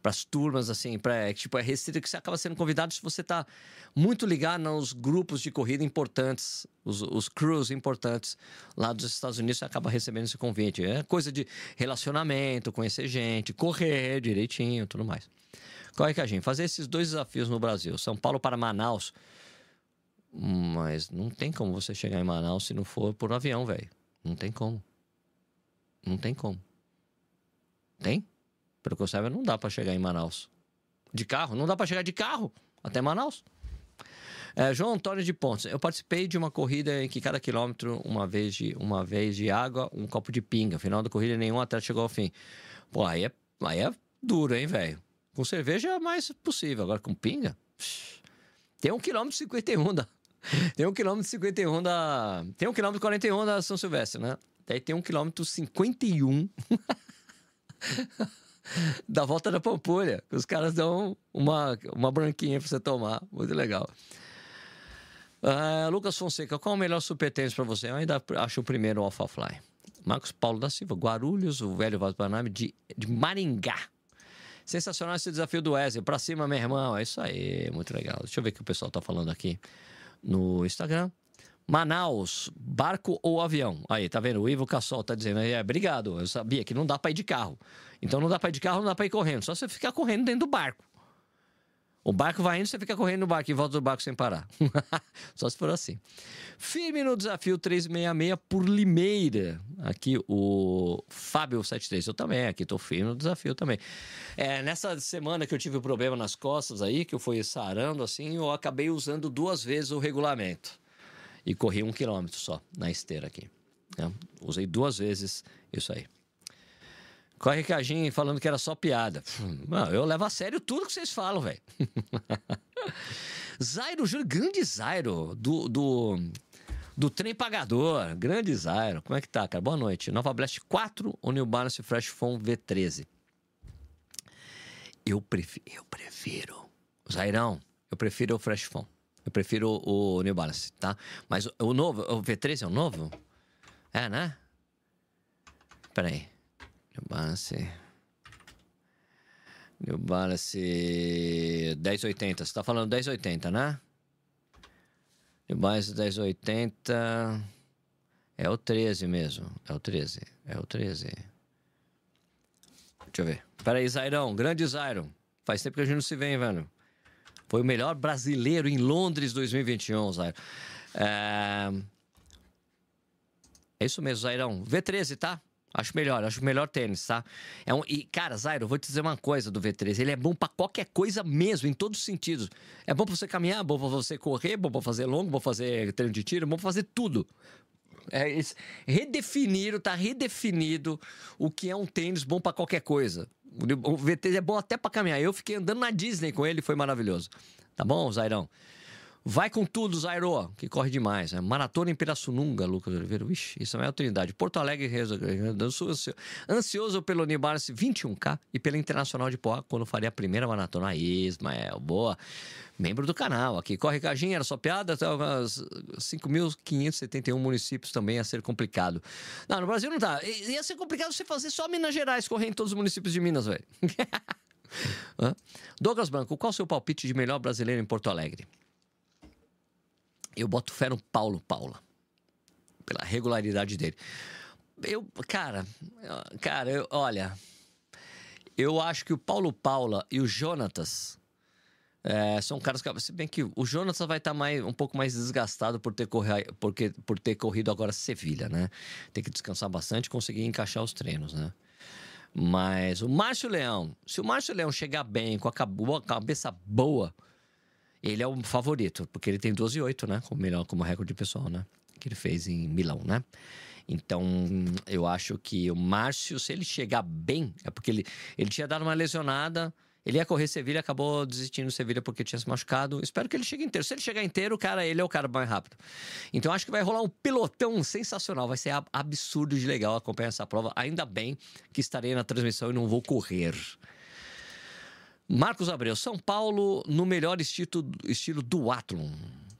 Para as turmas, assim, pra, tipo, é restrita que você acaba sendo convidado se você tá muito ligado nos grupos de corrida importantes, os, os crews importantes lá dos Estados Unidos, você acaba recebendo esse convite. É coisa de relacionamento, conhecer gente, correr direitinho, tudo mais. Corre que a gente fazer esses dois desafios no Brasil, São Paulo para Manaus mas não tem como você chegar em Manaus se não for por avião, velho. Não tem como. Não tem como. Tem? Pelo que eu saiba, não dá para chegar em Manaus. De carro? Não dá para chegar de carro até Manaus. É, João Antônio de Pontes. Eu participei de uma corrida em que cada quilômetro, uma vez de, uma vez de água, um copo de pinga. Final da corrida, nenhum até chegou ao fim. Pô, aí é, aí é duro, hein, velho? Com cerveja é mais possível. Agora com pinga? Tem um quilômetro e 51 da, *laughs* tem um quilômetro 51 da. Tem um quilômetro 41 da São Silvestre, né? Daí tem um quilômetro 51 *laughs* da volta da Pampulha. Os caras dão uma, uma branquinha pra você tomar. Muito legal. Uh, Lucas Fonseca, qual o melhor super tênis pra você? Eu ainda acho o primeiro o Alpha Fly. Marcos Paulo da Silva, Guarulhos, o velho Vaz Paname de, de Maringá. Sensacional esse desafio do Wesley. Pra cima, meu irmão. É isso aí, muito legal. Deixa eu ver o que o pessoal tá falando aqui no Instagram. Manaus, barco ou avião? Aí, tá vendo? O Ivo Cassol tá dizendo, é, obrigado, eu sabia que não dá pra ir de carro. Então não dá pra ir de carro, não dá pra ir correndo. Só você ficar correndo dentro do barco. O barco vai indo, você fica correndo no barco e volta do barco sem parar. *laughs* Só se for assim. Firme no desafio 366 por Limeira. Aqui o Fábio 73. Eu também, aqui tô firme no desafio também. É, nessa semana que eu tive um problema nas costas aí, que eu fui sarando assim, eu acabei usando duas vezes o regulamento. E corri um quilômetro só na esteira aqui. Né? Usei duas vezes isso aí. Corre Cajinho falando que era só piada. Não, eu levo a sério tudo que vocês falam, velho. *laughs* Zairo Júnior, grande Zairo, do, do, do Trem Pagador. Grande Zairo. Como é que tá, cara? Boa noite. Nova Blast 4 ou New Balance Fresh Phone V13? Eu prefiro, eu prefiro. Zairão, eu prefiro o Fresh Phone. Eu prefiro o, o New Balance, tá? Mas o, o novo, o V13 é o novo? É, né? Peraí. New Balance. New Balance 1080. Você tá falando 1080, né? New Balance 1080. É o 13 mesmo. É o 13. É o 13. Deixa eu ver. Pera aí, Zairão. Grande Zairão. Faz tempo que a gente não se vê, hein, velho? Foi o melhor brasileiro em Londres 2021, Zairão. É... é isso mesmo, Zairão. V13, tá? Acho melhor, acho melhor tênis, tá? É um, e, cara, Zairo, eu vou te dizer uma coisa do V3. Ele é bom para qualquer coisa mesmo, em todos os sentidos. É bom pra você caminhar, bom pra você correr, bom pra fazer longo, bom pra fazer treino de tiro, bom pra fazer tudo. É, redefiniram, tá redefinido o que é um tênis bom para qualquer coisa. O V3 é bom até para caminhar. Eu fiquei andando na Disney com ele, foi maravilhoso. Tá bom, Zairão? Vai com tudo, Zairo, que corre demais. Né? Maratona em Pirassununga, Lucas Oliveira. Vixe, isso é a trindade. Porto Alegre, ansioso pelo Unibarce 21K e pela Internacional de Poá, quando faria a primeira maratona. Aí, Ismael, boa. Membro do canal aqui. Corre Cajinha, era só piada. 5.571 municípios também ia ser complicado. Não, no Brasil não tá. Ia ser complicado você fazer só Minas Gerais, correr em todos os municípios de Minas, velho. *laughs* Douglas Branco, qual o seu palpite de melhor brasileiro em Porto Alegre? Eu boto fé no Paulo Paula. Pela regularidade dele. Eu, cara, cara, eu, olha. eu acho que o Paulo Paula e o Jonatas é, são caras que. Se bem que o Jonatas vai estar tá mais, um pouco mais desgastado por ter, correr, porque, por ter corrido agora Sevilha, né? Tem que descansar bastante e conseguir encaixar os treinos, né? Mas o Márcio Leão, se o Márcio Leão chegar bem, com a cabeça boa, ele é o favorito, porque ele tem 12 e 8, né? Como, melhor, como recorde pessoal, né? Que ele fez em Milão, né? Então, eu acho que o Márcio, se ele chegar bem, é porque ele, ele tinha dado uma lesionada. Ele ia correr Sevilha, acabou desistindo de Sevilha porque tinha se machucado. Espero que ele chegue inteiro. Se ele chegar inteiro, cara, ele é o cara mais rápido. Então acho que vai rolar um pelotão sensacional. Vai ser absurdo de legal acompanhar essa prova. Ainda bem que estarei na transmissão e não vou correr. Marcos Abreu, São Paulo no melhor estilo, estilo duatlon.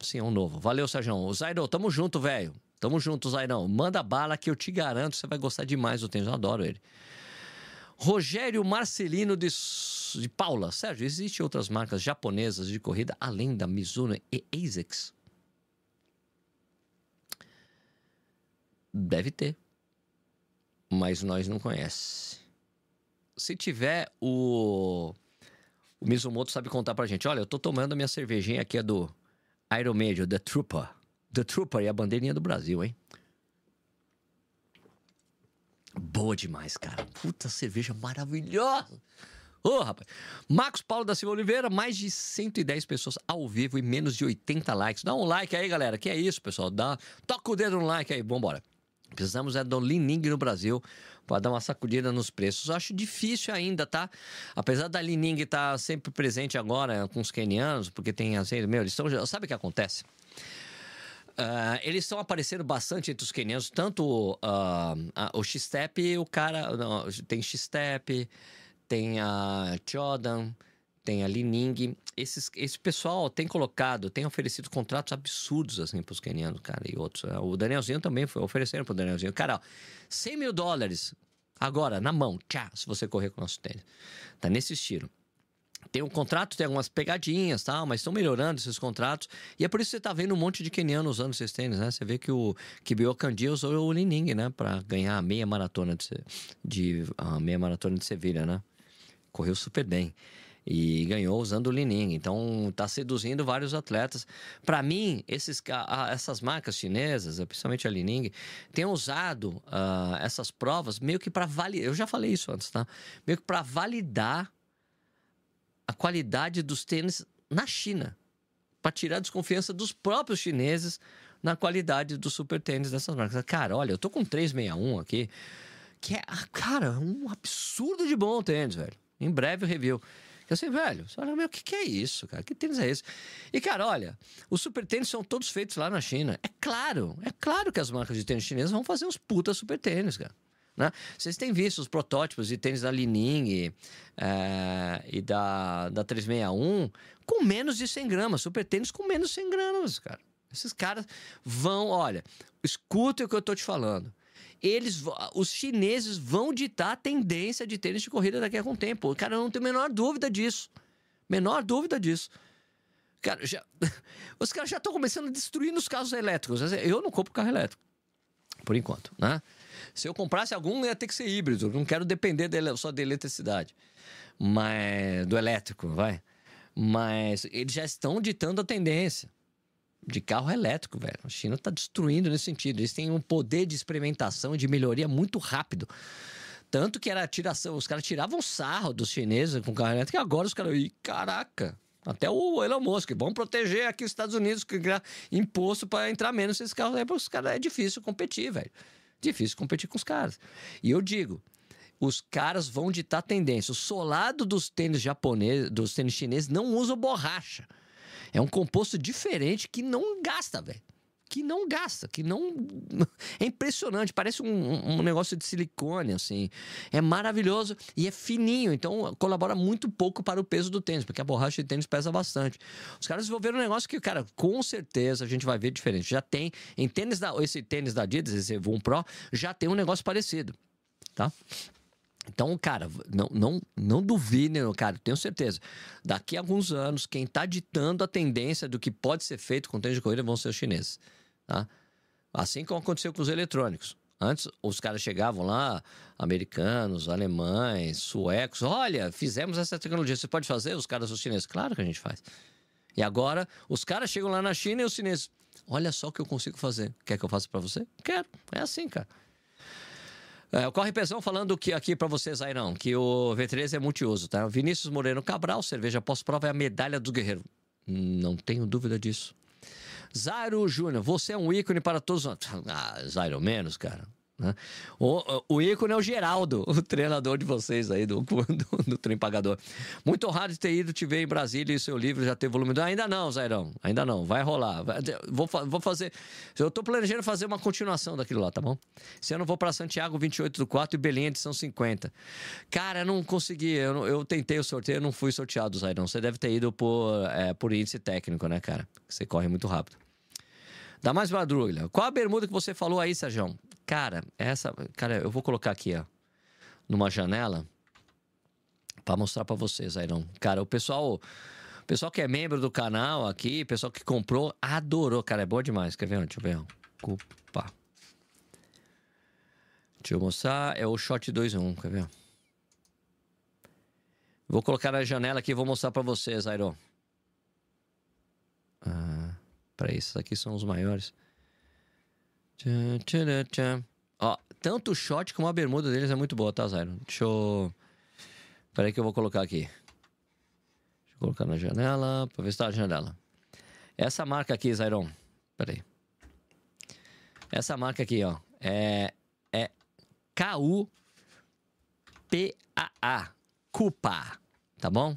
Sim, é um novo. Valeu, Sérgio. Zairo, tamo junto, velho. Tamo junto, Zairão. Manda bala que eu te garanto, você vai gostar demais do tênis. Eu adoro ele. Rogério Marcelino de, de Paula. Sérgio, existem outras marcas japonesas de corrida além da Mizuno e ASICS? Deve ter. Mas nós não conhecemos. Se tiver, o, o Mizumoto sabe contar pra gente. Olha, eu tô tomando a minha cervejinha aqui, é do Iron Major, The Trooper. The Trooper e a bandeirinha do Brasil, hein? Boa demais, cara. Puta cerveja maravilhosa. Ô, oh, rapaz. Marcos Paulo da Silva Oliveira, mais de 110 pessoas ao vivo e menos de 80 likes. Dá um like aí, galera. Que é isso, pessoal. Dá... Toca o dedo no like aí. Vambora. Precisamos é do Lining no Brasil para dar uma sacudida nos preços. Acho difícil ainda, tá? Apesar da Lining estar tá sempre presente agora com os kenianos, porque tem assim, meu, eles estão. Sabe o que acontece? Uh, eles estão aparecendo bastante entre os quenianos, tanto uh, o X-Step, o cara. Não, tem X-Step, tem a Jordan, tem a Lining. Esses, esse pessoal tem colocado, tem oferecido contratos absurdos assim para os quenianos, cara, e outros. Né? O Danielzinho também foi oferecendo para o Danielzinho. Cara, ó, 100 mil dólares agora, na mão, tchá, se você correr com o nosso tênis. Tá nesse estilo tem um contrato, tem algumas pegadinhas, tal, mas estão melhorando esses contratos. E é por isso que você está vendo um monte de keniano usando esses tênis, né? Você vê que o Kibio Kandi usou o Lining, né? Para ganhar a meia maratona de, de a meia maratona de Sevilha, né? Correu super bem e ganhou usando o Lining. Então está seduzindo vários atletas. Para mim, esses, essas marcas chinesas, principalmente a Lining, têm usado uh, essas provas meio que para validar. Eu já falei isso antes, tá? Meio que para validar a qualidade dos tênis na China, para tirar a desconfiança dos próprios chineses na qualidade do super tênis dessas marcas. Cara, olha, eu tô com 361 aqui, que é, cara, um absurdo de bom tênis, velho. Em breve o review. Eu sei, velho, você olha, meu, o que, que é isso, cara? Que tênis é esse? E, cara, olha, os super tênis são todos feitos lá na China. É claro, é claro que as marcas de tênis chinesas vão fazer uns puta super tênis, cara. Né? Vocês têm visto os protótipos de tênis da Lining é, e da, da 361 com menos de 100 gramas, super tênis com menos de 100 gramas, cara. Esses caras vão, olha, escuta o que eu tô te falando. Eles, os chineses vão ditar a tendência de tênis de corrida daqui a algum tempo. Cara não tem a menor dúvida disso. Menor dúvida disso. Cara, já, *laughs* os caras já estão começando a destruir os carros elétricos. Eu não compro carro elétrico, por enquanto, né? Se eu comprasse algum, ia ter que ser híbrido. Não quero depender só da eletricidade. Mas, do elétrico, vai. Mas eles já estão ditando a tendência de carro elétrico, velho. A China está destruindo nesse sentido. Eles têm um poder de experimentação de melhoria muito rápido. Tanto que era tiração, os caras tiravam sarro dos chineses com carro elétrico e agora os caras, caraca, até o Elon Musk, vamos proteger aqui os Estados Unidos que imposto para entrar menos esses carros aí, os caras é difícil competir, velho difícil competir com os caras. E eu digo, os caras vão ditar tendência. O solado dos tênis japoneses, dos tênis chineses, não usa borracha. É um composto diferente que não gasta, velho que não gasta, que não. *laughs* É impressionante, parece um, um, negócio de silicone, assim. É maravilhoso e é fininho, então colabora muito pouco para o peso do tênis, porque a borracha de tênis pesa bastante. Os caras desenvolveram um negócio que, cara, com certeza a gente vai ver diferente. Já tem, em tênis da. Esse tênis da Adidas, esse Voom Pro, já tem um negócio parecido, tá? Então, cara, não, não, não duvide, cara, tenho certeza. Daqui a alguns anos, quem está ditando a tendência do que pode ser feito com tênis de corrida vão ser os chineses. Tá? Assim como aconteceu com os eletrônicos. Antes, os caras chegavam lá, americanos, alemães, suecos. Olha, fizemos essa tecnologia. Você pode fazer? Os caras, os chineses. Claro que a gente faz. E agora, os caras chegam lá na China e os chineses. Olha só o que eu consigo fazer. Quer que eu faça para você? Quero. É assim, cara. É, o Corre Pesão falando que aqui para vocês aí não, que o V13 é multiuso, tá? Vinícius Moreno Cabral, cerveja pós-prova é a medalha do guerreiro. Não tenho dúvida disso. Zairo Júnior, você é um ícone para todos. Ah, Zairo menos, cara. Né? O, o ícone é o Geraldo, *laughs* o treinador de vocês aí do, *laughs* do, do trem pagador. Muito honrado de ter ido te ver em Brasília e seu livro já ter volume. Ainda não, Zairão, ainda não, vai rolar. Vou, vou fazer. Eu tô planejando fazer uma continuação daquilo lá, tá bom? Se eu não vou para Santiago 28 do 4 e Belém edição 50. Cara, eu não consegui, eu, eu tentei o sorteio, eu não fui sorteado, Zairão. Você deve ter ido por, é, por índice técnico, né, cara? Você corre muito rápido. Dá mais madruga. Qual a bermuda que você falou aí, Sérgio? Cara, essa. Cara, eu vou colocar aqui, ó. Numa janela. para mostrar para vocês, Airão. Cara, o pessoal. O pessoal que é membro do canal aqui, pessoal que comprou, adorou. Cara, é boa demais. Quer ver? Deixa eu ver. Opa. Deixa eu mostrar. É o Shot 2-1. Quer ver? Vou colocar na janela aqui e vou mostrar para vocês, Iron. Ah, para isso, aqui são os maiores. Tchan, tchan, tchan. Ó, tanto o shot como a bermuda deles é muito boa, tá, Zairo? Deixa eu. Peraí que eu vou colocar aqui. Deixa eu colocar na janela, pra ver se tá na janela. Essa marca aqui, Zairon. Peraí. Essa marca aqui, ó. É. É. K-U-P-A-A. Cupa. Tá bom?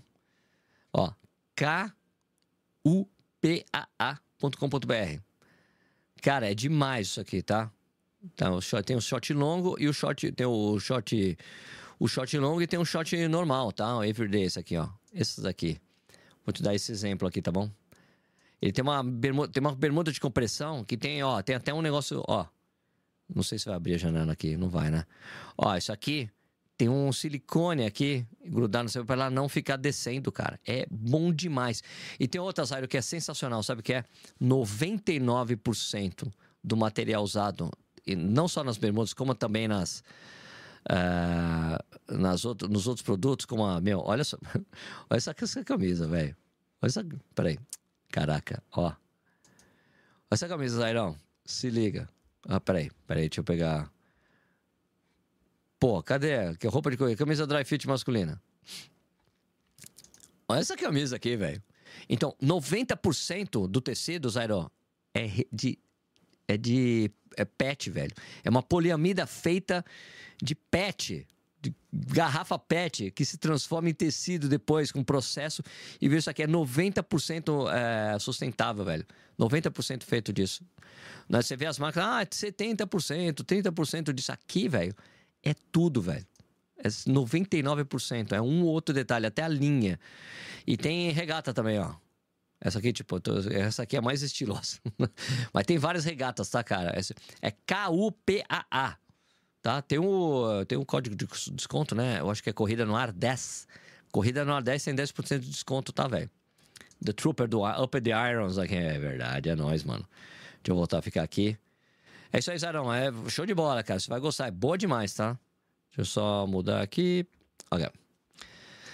Ó. K-U-P-A-A.com.br. Cara, é demais isso aqui, tá? Então, tem o shot longo e o shot. Tem o shot. O shot longo e tem um shot normal, tá? O everyday, esse aqui, ó. Esses aqui. Vou te dar esse exemplo aqui, tá bom? Ele tem uma bermuda, tem uma bermuda de compressão que tem, ó, tem até um negócio, ó. Não sei se vai abrir a janela aqui, não vai, né? Ó, isso aqui tem um silicone aqui grudado no seu para ela não ficar descendo, cara. É bom demais. E tem outra área que é sensacional, sabe o que é? 99% do material usado, não só nas bermudas, como também nas uh, nas outro, nos outros produtos, como a meu, olha só, *laughs* olha essa, essa camisa, velho. Olha essa, peraí, caraca, ó. Olha essa camisa, Zairão. Se liga. Ah, peraí, peraí, deixa eu pegar. Pô, cadê? Que roupa de corrida? Camisa dry fit masculina. Olha essa camisa aqui, velho. Então, 90% do tecido, Zairo, é de. É de. É pet, velho. É uma poliamida feita de pet. De garrafa pet, que se transforma em tecido depois com processo. E ver isso aqui é 90% é, sustentável, velho. 90% feito disso. Você vê as marcas, ah, 70%, 30% disso aqui, velho é tudo, velho. É 99%. É um ou outro detalhe, até a linha. E tem regata também, ó. Essa aqui, tipo, essa aqui é mais estilosa. *laughs* Mas tem várias regatas, tá, cara? É K-U-P-A-A. Tá? Tem um, tem um código de desconto, né? Eu acho que é Corrida no Ar 10. Corrida no Ar 10 tem 10% de desconto, tá, velho? The Trooper do Upper the Irons aqui. É verdade, é nóis, mano. Deixa eu voltar a ficar aqui. É isso aí, Zarão. É show de bola, cara. Você vai gostar. É boa demais, tá? Deixa eu só mudar aqui. Olha.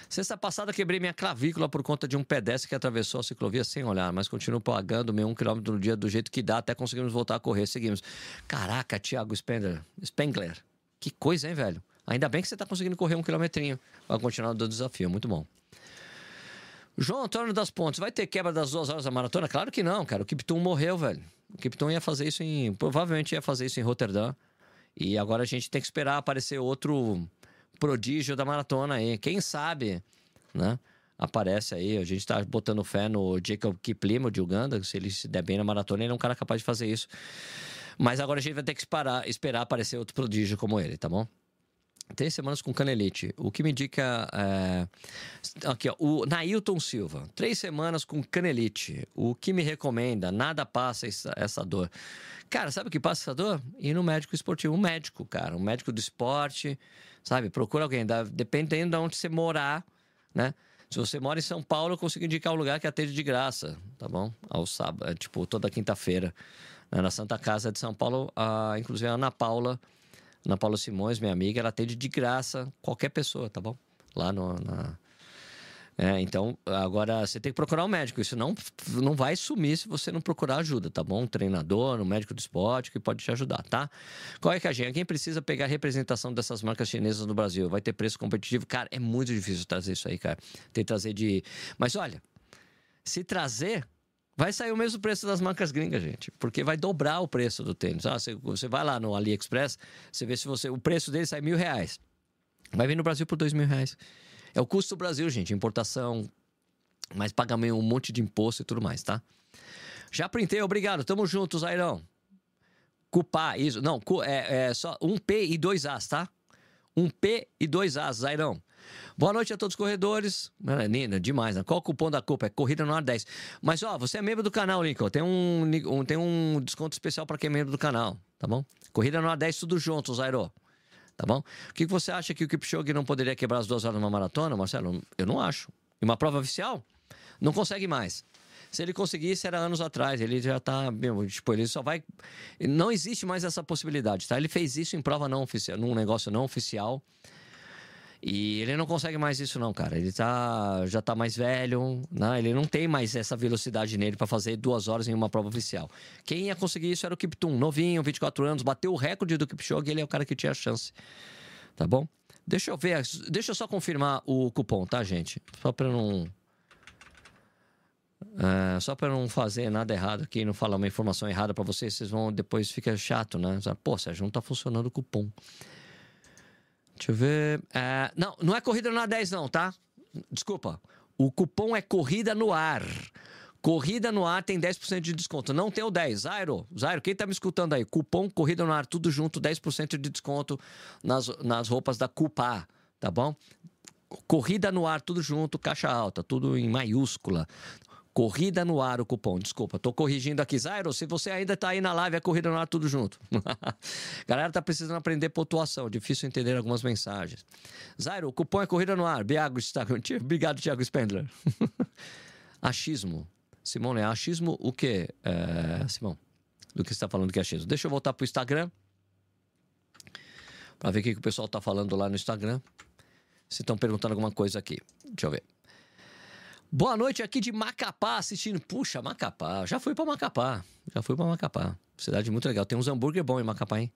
Sexta passada quebrei minha clavícula por conta de um pedestre que atravessou a ciclovia sem olhar, mas continuo pagando meu um quilômetro no dia do jeito que dá até conseguirmos voltar a correr. Seguimos. Caraca, Thiago Spengler. Spengler. Que coisa, hein, velho? Ainda bem que você tá conseguindo correr um quilometrinho. Vai continuar do desafio. Muito bom. João Antônio das Pontes, vai ter quebra das duas horas da maratona? Claro que não, cara. O Kipton morreu, velho. O Kipton ia fazer isso em. Provavelmente ia fazer isso em Roterdã. E agora a gente tem que esperar aparecer outro prodígio da maratona aí. Quem sabe, né? Aparece aí. A gente tá botando fé no Jacob Kiplimo de Uganda. Se ele se der bem na maratona, ele é um cara capaz de fazer isso. Mas agora a gente vai ter que esperar, esperar aparecer outro prodígio como ele, tá bom? Três semanas com canelite. O que me indica. É... Aqui, ó. O Nailton Silva. Três semanas com canelite. O que me recomenda? Nada passa essa, dor. Cara, sabe o que passa essa dor? Ir no médico esportivo. Um médico, cara. Um médico do esporte. Sabe? Procura alguém. Dependendo de onde você morar, né? Se você mora em São Paulo, eu consigo indicar um lugar que atende de graça, tá bom? Ao sábado, é, tipo, toda quinta-feira. Né? Na Santa Casa de São Paulo, a, inclusive a Ana Paula Ana Paula Simões, minha amiga, ela atende de graça qualquer pessoa, tá bom? Lá no, na, é, então, agora você tem que procurar um médico. Isso não, não vai sumir se você não procurar ajuda, tá bom? Um treinador, um médico do esporte que pode te ajudar, tá? Qual é que a gente? Quem precisa pegar representação dessas marcas chinesas no Brasil? Vai ter preço competitivo? Cara, é muito difícil trazer isso aí, cara. Tem que trazer de. Mas olha, se trazer, vai sair o mesmo preço das marcas gringas, gente. Porque vai dobrar o preço do tênis. Ah, você, você vai lá no AliExpress, você vê se você. O preço dele sai mil reais. Vai vir no Brasil por dois mil reais. É o custo do Brasil, gente. Importação, mas paga meio um monte de imposto e tudo mais, tá? Já printei, obrigado. Tamo junto, Zairão. Cupá, isso. Não, é, é só um P e dois As, tá? Um P e dois As, Zairão. Boa noite a todos os corredores. Nina, demais, né? Qual o cupom da culpa? É Corrida no Ar 10. Mas, ó, você é membro do canal, Lincoln. Tem um, um tem um desconto especial para quem é membro do canal, tá bom? Corrida no Ar 10, tudo junto, Zairão tá bom? O que você acha que o Kipchoge não poderia quebrar as duas horas numa maratona, Marcelo? Eu não acho. E uma prova oficial? Não consegue mais. Se ele conseguisse, era anos atrás. Ele já tá. Meu, tipo, ele só vai. Não existe mais essa possibilidade, tá? Ele fez isso em prova não oficial, num negócio não oficial. E ele não consegue mais isso, não, cara. Ele tá, já tá mais velho, né? Ele não tem mais essa velocidade nele para fazer duas horas em uma prova oficial. Quem ia conseguir isso era o Kiptum, novinho, 24 anos, bateu o recorde do Kipchoge, ele é o cara que tinha a chance. Tá bom? Deixa eu ver, deixa eu só confirmar o cupom, tá, gente? Só para não é, só para não fazer nada errado aqui, não falar uma informação errada para vocês, vocês vão depois fica chato, né? Pô, Sérgio, não tá funcionando o cupom. Deixa eu ver. É, não, não é corrida no A10, não, tá? Desculpa. O cupom é corrida no ar. Corrida no ar tem 10% de desconto. Não tem o 10. Zairo, Zairo, quem tá me escutando aí? Cupom Corrida no ar, tudo junto, 10% de desconto nas, nas roupas da Cupa, tá bom? Corrida no ar, tudo junto, caixa alta, tudo em maiúscula. Corrida no ar o cupom. Desculpa, tô corrigindo aqui. Zairo, se você ainda tá aí na live, é corrida no ar tudo junto. *laughs* Galera tá precisando aprender pontuação. Difícil entender algumas mensagens. Zairo, o cupom é corrida no ar. Biago está. Obrigado, Thiago Spendler. *laughs* achismo. Simone, é achismo o quê, é, Simão? Do que você está falando que é achismo. Deixa eu voltar pro Instagram. Para ver o que, que o pessoal tá falando lá no Instagram. Se estão perguntando alguma coisa aqui. Deixa eu ver. Boa noite aqui de Macapá assistindo. Puxa, Macapá. Já fui para Macapá. Já fui para Macapá. Cidade muito legal. Tem uns hambúrguer bom em Macapá, hein?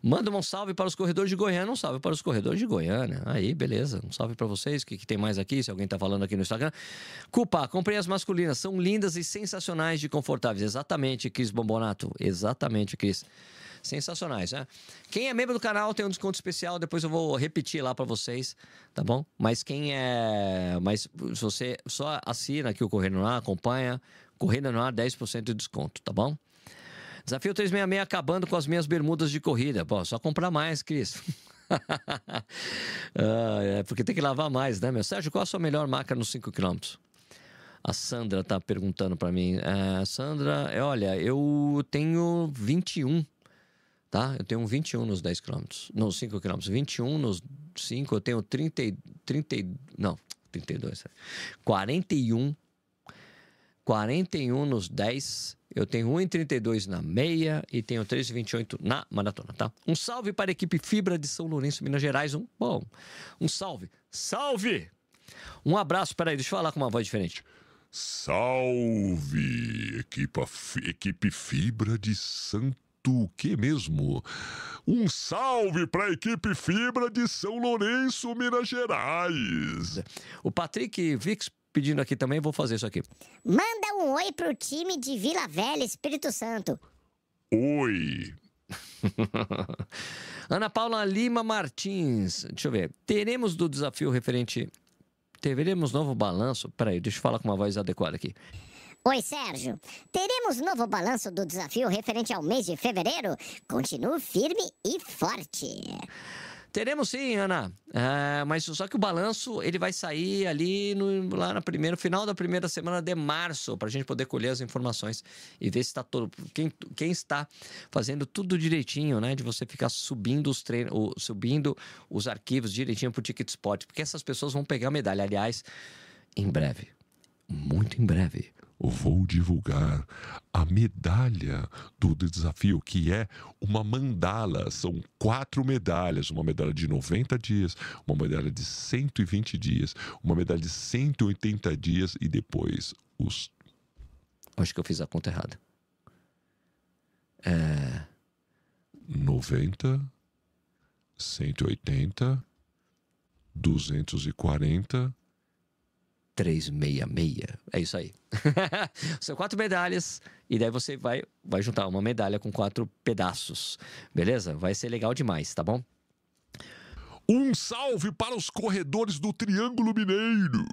Manda um salve para os corredores de Goiânia. Um salve para os corredores de Goiânia. Aí, beleza. Um salve para vocês. O que, que, tem mais aqui? Se alguém tá falando aqui no Instagram. Culpa, comprei as masculinas. São lindas e sensacionais de confortáveis. Exatamente, Cris Bombonato. Exatamente, Cris sensacionais, né? Quem é membro do canal tem um desconto especial, depois eu vou repetir lá para vocês, tá bom? Mas quem é. Mas se você só assina aqui o Correndo no Ar, acompanha, Corrida no Ar, 10% de desconto, tá bom? Desafio 366 acabando com as minhas bermudas de corrida. Pô, só comprar mais, Cris. *laughs* ah, é porque tem que lavar mais, né, meu? Sérgio, qual a sua melhor marca nos 5 km? A Sandra tá perguntando para mim. É, Sandra, é, olha, eu tenho 21 tá? Eu tenho 21 nos 10 km, nos 5 km, 21 nos 5, eu tenho 30, 30 não, 32, 41, 41 nos 10, eu tenho 1,32 na meia e tenho 3,28 na maratona, tá? Um salve para a equipe Fibra de São Lourenço, Minas Gerais, um bom, um salve, salve! Um abraço, peraí, deixa eu falar com uma voz diferente. Salve, equipa, equipe Fibra de Santo o que mesmo? Um salve para a equipe Fibra de São Lourenço, Minas Gerais. O Patrick Vix pedindo aqui também, vou fazer isso aqui. Manda um oi pro time de Vila Velha, Espírito Santo. Oi. *laughs* Ana Paula Lima Martins, deixa eu ver. Teremos do desafio referente. Teremos novo balanço? Peraí, deixa eu falar com uma voz adequada aqui. Oi, Sérgio. Teremos novo balanço do desafio referente ao mês de fevereiro? Continue firme e forte. Teremos sim, Ana. É, mas só que o balanço ele vai sair ali no, lá no final da primeira semana de março para a gente poder colher as informações e ver se está todo quem, quem está fazendo tudo direitinho, né? De você ficar subindo os treinos, subindo os arquivos direitinho para o Ticketspot, porque essas pessoas vão pegar a medalha. Aliás, em breve, muito em breve, vou divulgar a medalha do desafio, que é uma mandala. São quatro medalhas: uma medalha de 90 dias, uma medalha de 120 dias, uma medalha de 180 dias e depois os. Acho que eu fiz a conta errada. 90, 180, 240. 366. É isso aí. *laughs* São quatro medalhas. E daí você vai, vai juntar uma medalha com quatro pedaços. Beleza? Vai ser legal demais, tá bom? Um salve para os corredores do Triângulo Mineiro.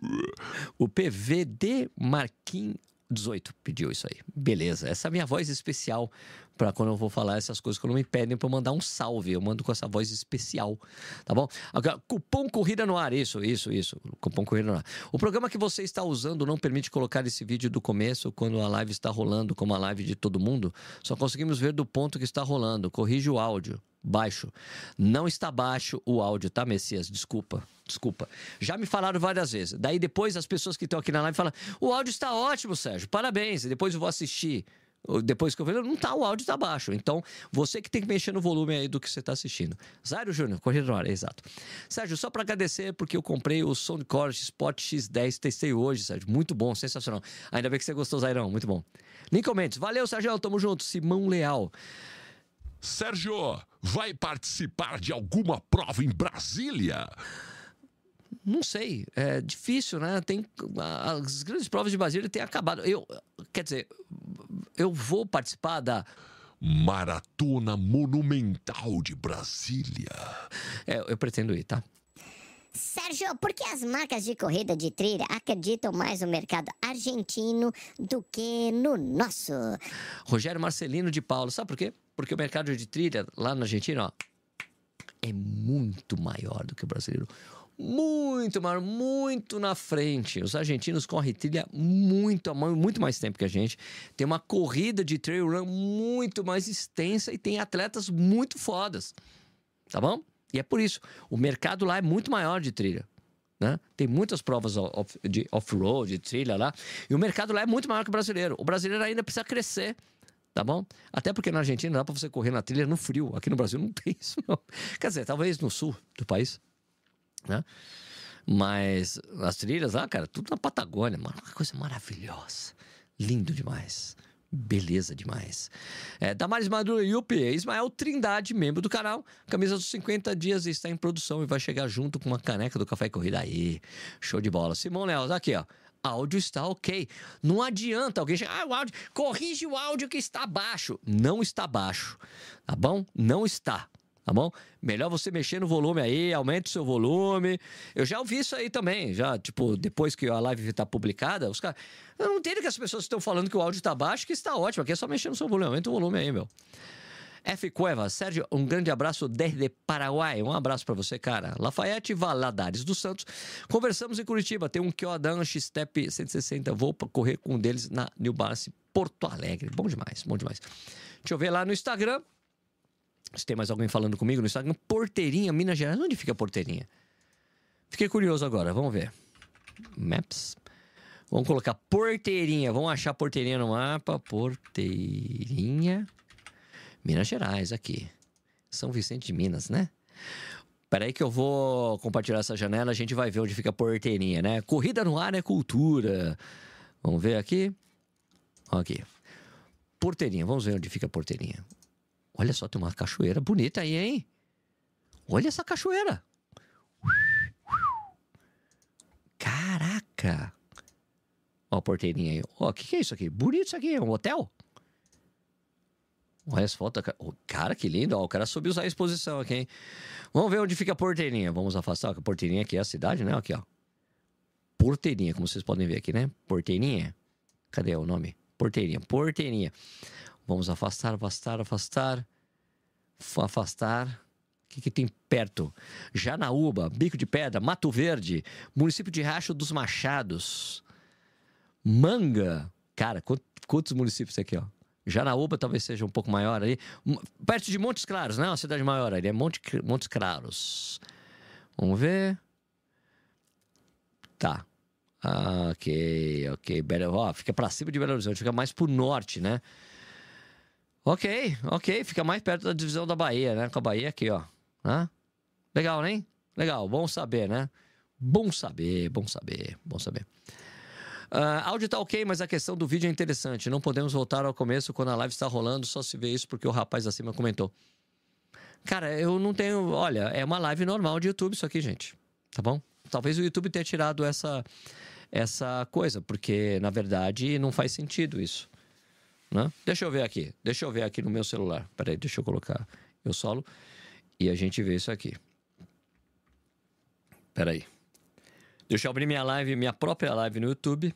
O PVD Marquinhos 18 pediu isso aí. Beleza. Essa é a minha voz especial para quando eu vou falar essas coisas, quando me pedem para mandar um salve, eu mando com essa voz especial, tá bom? Agora, cupom Corrida no Ar, isso, isso, isso. Cupom Corrida no Ar. O programa que você está usando não permite colocar esse vídeo do começo quando a live está rolando, como a live de todo mundo. Só conseguimos ver do ponto que está rolando. Corrige o áudio. Baixo. Não está baixo o áudio, tá, Messias? Desculpa, desculpa. Já me falaram várias vezes. Daí depois as pessoas que estão aqui na live falam: o áudio está ótimo, Sérgio, parabéns. E depois eu vou assistir. Depois que eu vejo, não tá, o áudio está baixo. Então, você que tem que mexer no volume aí do que você está assistindo. Zário Júnior, corrida ar, exato. Sérgio, só para agradecer, porque eu comprei o Soundcore Spot X10, testei hoje, Sérgio. Muito bom, sensacional. Ainda bem que você gostou, Zairão, muito bom. Lincoln Mendes, valeu, Sérgio, tamo junto. Simão Leal. Sérgio, vai participar de alguma prova em Brasília? Não sei, é difícil, né? Tem as grandes provas de Brasília têm acabado. Eu, quer dizer, eu vou participar da Maratona Monumental de Brasília. é, eu pretendo ir, tá? Sérgio, por que as marcas de corrida de trilha acreditam mais no mercado argentino do que no nosso? Rogério Marcelino de Paulo, sabe por quê? Porque o mercado de trilha lá na Argentina, ó, é muito maior do que o brasileiro. Muito maior, muito na frente. Os argentinos correm trilha muito, muito mais tempo que a gente. Tem uma corrida de trail run muito mais extensa e tem atletas muito fodas. Tá bom? E é por isso. O mercado lá é muito maior de trilha. Né? Tem muitas provas de off-road, de trilha lá. E o mercado lá é muito maior que o brasileiro. O brasileiro ainda precisa crescer. Tá bom? Até porque na Argentina dá pra você correr na trilha no frio. Aqui no Brasil não *laughs* tem isso, não. Quer dizer, talvez no sul do país. Né? Mas as trilhas lá, cara, tudo na Patagônia, mano. Uma coisa maravilhosa. Lindo demais. Beleza demais. É, Damares Maduro Yupi, Ismael Trindade, membro do canal. Camisa dos 50 dias está em produção e vai chegar junto com uma caneca do Café Corrida aí. Show de bola. Simão Leal, aqui, ó. Áudio está ok. Não adianta alguém chegar. Ah, o áudio. Corrige o áudio que está baixo. Não está baixo. Tá bom? Não está. Tá bom? Melhor você mexer no volume aí, aumente o seu volume. Eu já ouvi isso aí também, já, tipo, depois que a live está publicada, os caras. Eu não entendo que as pessoas estão falando que o áudio está baixo, que está ótimo. Aqui é só mexer no seu volume, aumenta o volume aí, meu. F. Cueva, Sérgio, um grande abraço desde Paraguai. Um abraço para você, cara. Lafayette Valadares dos Santos. Conversamos em Curitiba. Tem um Kyodan X-Step 160. Vou correr com um deles na New Balance Porto Alegre. Bom demais, bom demais. Deixa eu ver lá no Instagram. Se tem mais alguém falando comigo no Instagram. Porteirinha, Minas Gerais. Onde fica Porteirinha? Fiquei curioso agora. Vamos ver. Maps. Vamos colocar Porteirinha. Vamos achar Porteirinha no mapa. Porteirinha. Minas Gerais, aqui. São Vicente de Minas, né? Peraí que eu vou compartilhar essa janela, a gente vai ver onde fica a porteirinha, né? Corrida no ar é cultura. Vamos ver aqui. Aqui. Porteirinha, vamos ver onde fica a porteirinha. Olha só, tem uma cachoeira bonita aí, hein? Olha essa cachoeira. Caraca. Ó a porteirinha aí. Ó, o que, que é isso aqui? Bonito isso aqui, é um hotel? Olha as fotos. Ô, Cara, que lindo. Ó, o cara soube usar a exposição aqui, hein? Vamos ver onde fica a porteirinha. Vamos afastar. A porteirinha aqui é a cidade, né? Aqui, ó. Porteirinha, como vocês podem ver aqui, né? Porteirinha. Cadê o nome? Porteirinha. Porteirinha. Vamos afastar, afastar, afastar. Afastar. O que, que tem perto? Janaúba, Bico de Pedra, Mato Verde, município de Racho dos Machados. Manga. Cara, quant- quantos municípios aqui, ó? Janaúba talvez seja um pouco maior. M- Perto de Montes Claros, não é uma cidade maior ali, é Monte, Montes Claros. Vamos ver. Tá. Ah, ok, ok. Belo, ó, fica pra cima de Belo Horizonte, fica mais pro norte, né? Ok, ok. Fica mais perto da divisão da Bahia, né? Com a Bahia aqui, ó. Legal, né? Legal, bom saber, né? Bom saber, bom saber, bom saber. Uh, áudio tá ok, mas a questão do vídeo é interessante. Não podemos voltar ao começo quando a live está rolando, só se vê isso porque o rapaz acima comentou. Cara, eu não tenho. Olha, é uma live normal de YouTube isso aqui, gente. Tá bom? Talvez o YouTube tenha tirado essa, essa coisa, porque na verdade não faz sentido isso. Né? Deixa eu ver aqui. Deixa eu ver aqui no meu celular. Peraí, deixa eu colocar eu solo e a gente vê isso aqui. Peraí. Deixa eu abrir minha live, minha própria live no YouTube.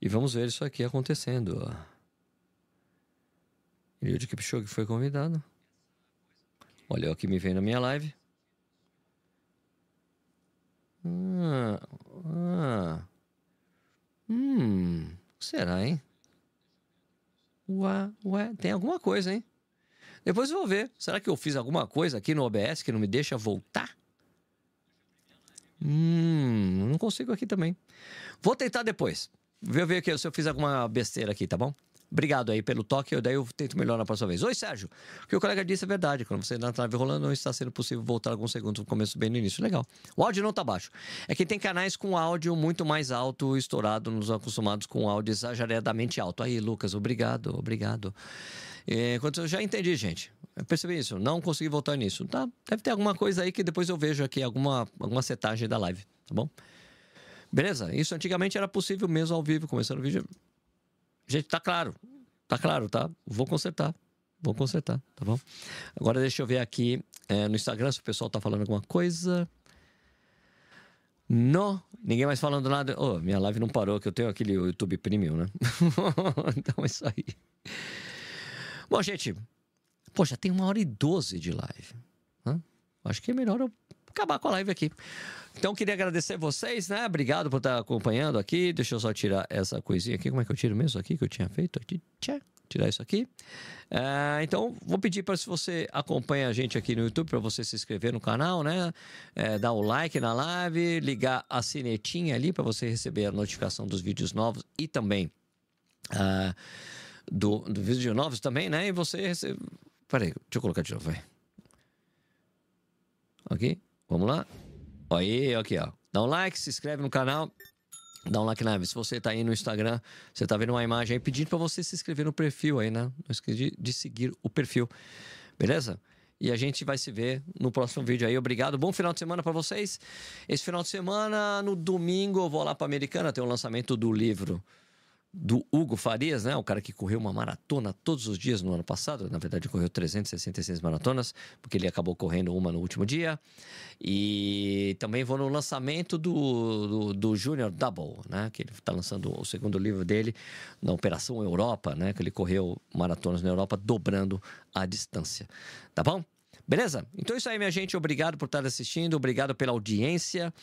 E vamos ver isso aqui acontecendo. Eliud Kipchoge foi convidado. Olha o que me vem na minha live. Ah, ah. Hum, será, hein? Ué, ué, tem alguma coisa, hein? Depois eu vou ver. Será que eu fiz alguma coisa aqui no OBS que não me deixa voltar? Hum, não consigo aqui também. Vou tentar depois. Vou ver aqui se eu fiz alguma besteira aqui, tá bom? Obrigado aí pelo toque, daí eu tento melhorar na próxima vez. Oi, Sérgio. O que o colega disse é verdade. Quando você está na live rolando, não está sendo possível voltar alguns segundos no começo, bem no início. Legal. O áudio não está baixo. É que tem canais com áudio muito mais alto, estourado, nos acostumados com áudio exageradamente alto. Aí, Lucas, obrigado, obrigado. É, eu já entendi, gente. Eu percebi isso. Não consegui voltar nisso. Tá, deve ter alguma coisa aí que depois eu vejo aqui, alguma, alguma setagem da live, tá bom? Beleza? Isso antigamente era possível mesmo ao vivo, começando o vídeo. Gente, tá claro. Tá claro, tá? Vou consertar. Vou consertar, tá bom? Agora deixa eu ver aqui é, no Instagram se o pessoal tá falando alguma coisa. Não, ninguém mais falando nada. Oh, minha live não parou, que eu tenho aquele YouTube Premium, né? *laughs* então é isso aí. Bom, gente, poxa, tem uma hora e doze de live. Hã? Acho que é melhor eu acabar com a live aqui. Então, queria agradecer vocês, né? Obrigado por estar acompanhando aqui. Deixa eu só tirar essa coisinha aqui. Como é que eu tiro mesmo aqui que eu tinha feito? Aqui, tirar isso aqui. É, então, vou pedir para se você acompanha a gente aqui no YouTube, para você se inscrever no canal, né? É, dar o like na live, ligar a sinetinha ali para você receber a notificação dos vídeos novos e também uh, do, do vídeo novos também, né? E você recebe. Peraí, deixa eu colocar de novo, vai. Ok? Vamos lá. Aí, aqui, ó. Dá um like, se inscreve no canal. Dá um like na. Se você tá aí no Instagram, você tá vendo uma imagem aí pedindo para você se inscrever no perfil aí, né? Não esqueça de, de seguir o perfil. Beleza? E a gente vai se ver no próximo vídeo aí. Obrigado. Bom final de semana para vocês. Esse final de semana, no domingo, eu vou lá para Americana, tem o lançamento do livro do Hugo Farias, né? O cara que correu uma maratona todos os dias no ano passado. Na verdade, correu 366 maratonas, porque ele acabou correndo uma no último dia. E também vou no lançamento do, do, do Junior Double, né? Que ele está lançando o segundo livro dele na Operação Europa, né? Que ele correu maratonas na Europa, dobrando a distância. Tá bom? Beleza? Então é isso aí, minha gente. Obrigado por estar assistindo, obrigado pela audiência.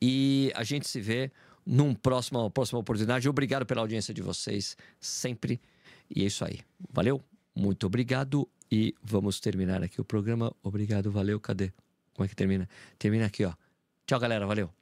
E a gente se vê num próximo, próxima oportunidade. Obrigado pela audiência de vocês sempre. E é isso aí. Valeu? Muito obrigado. E vamos terminar aqui o programa. Obrigado, valeu. Cadê? Como é que termina? Termina aqui, ó. Tchau, galera. Valeu.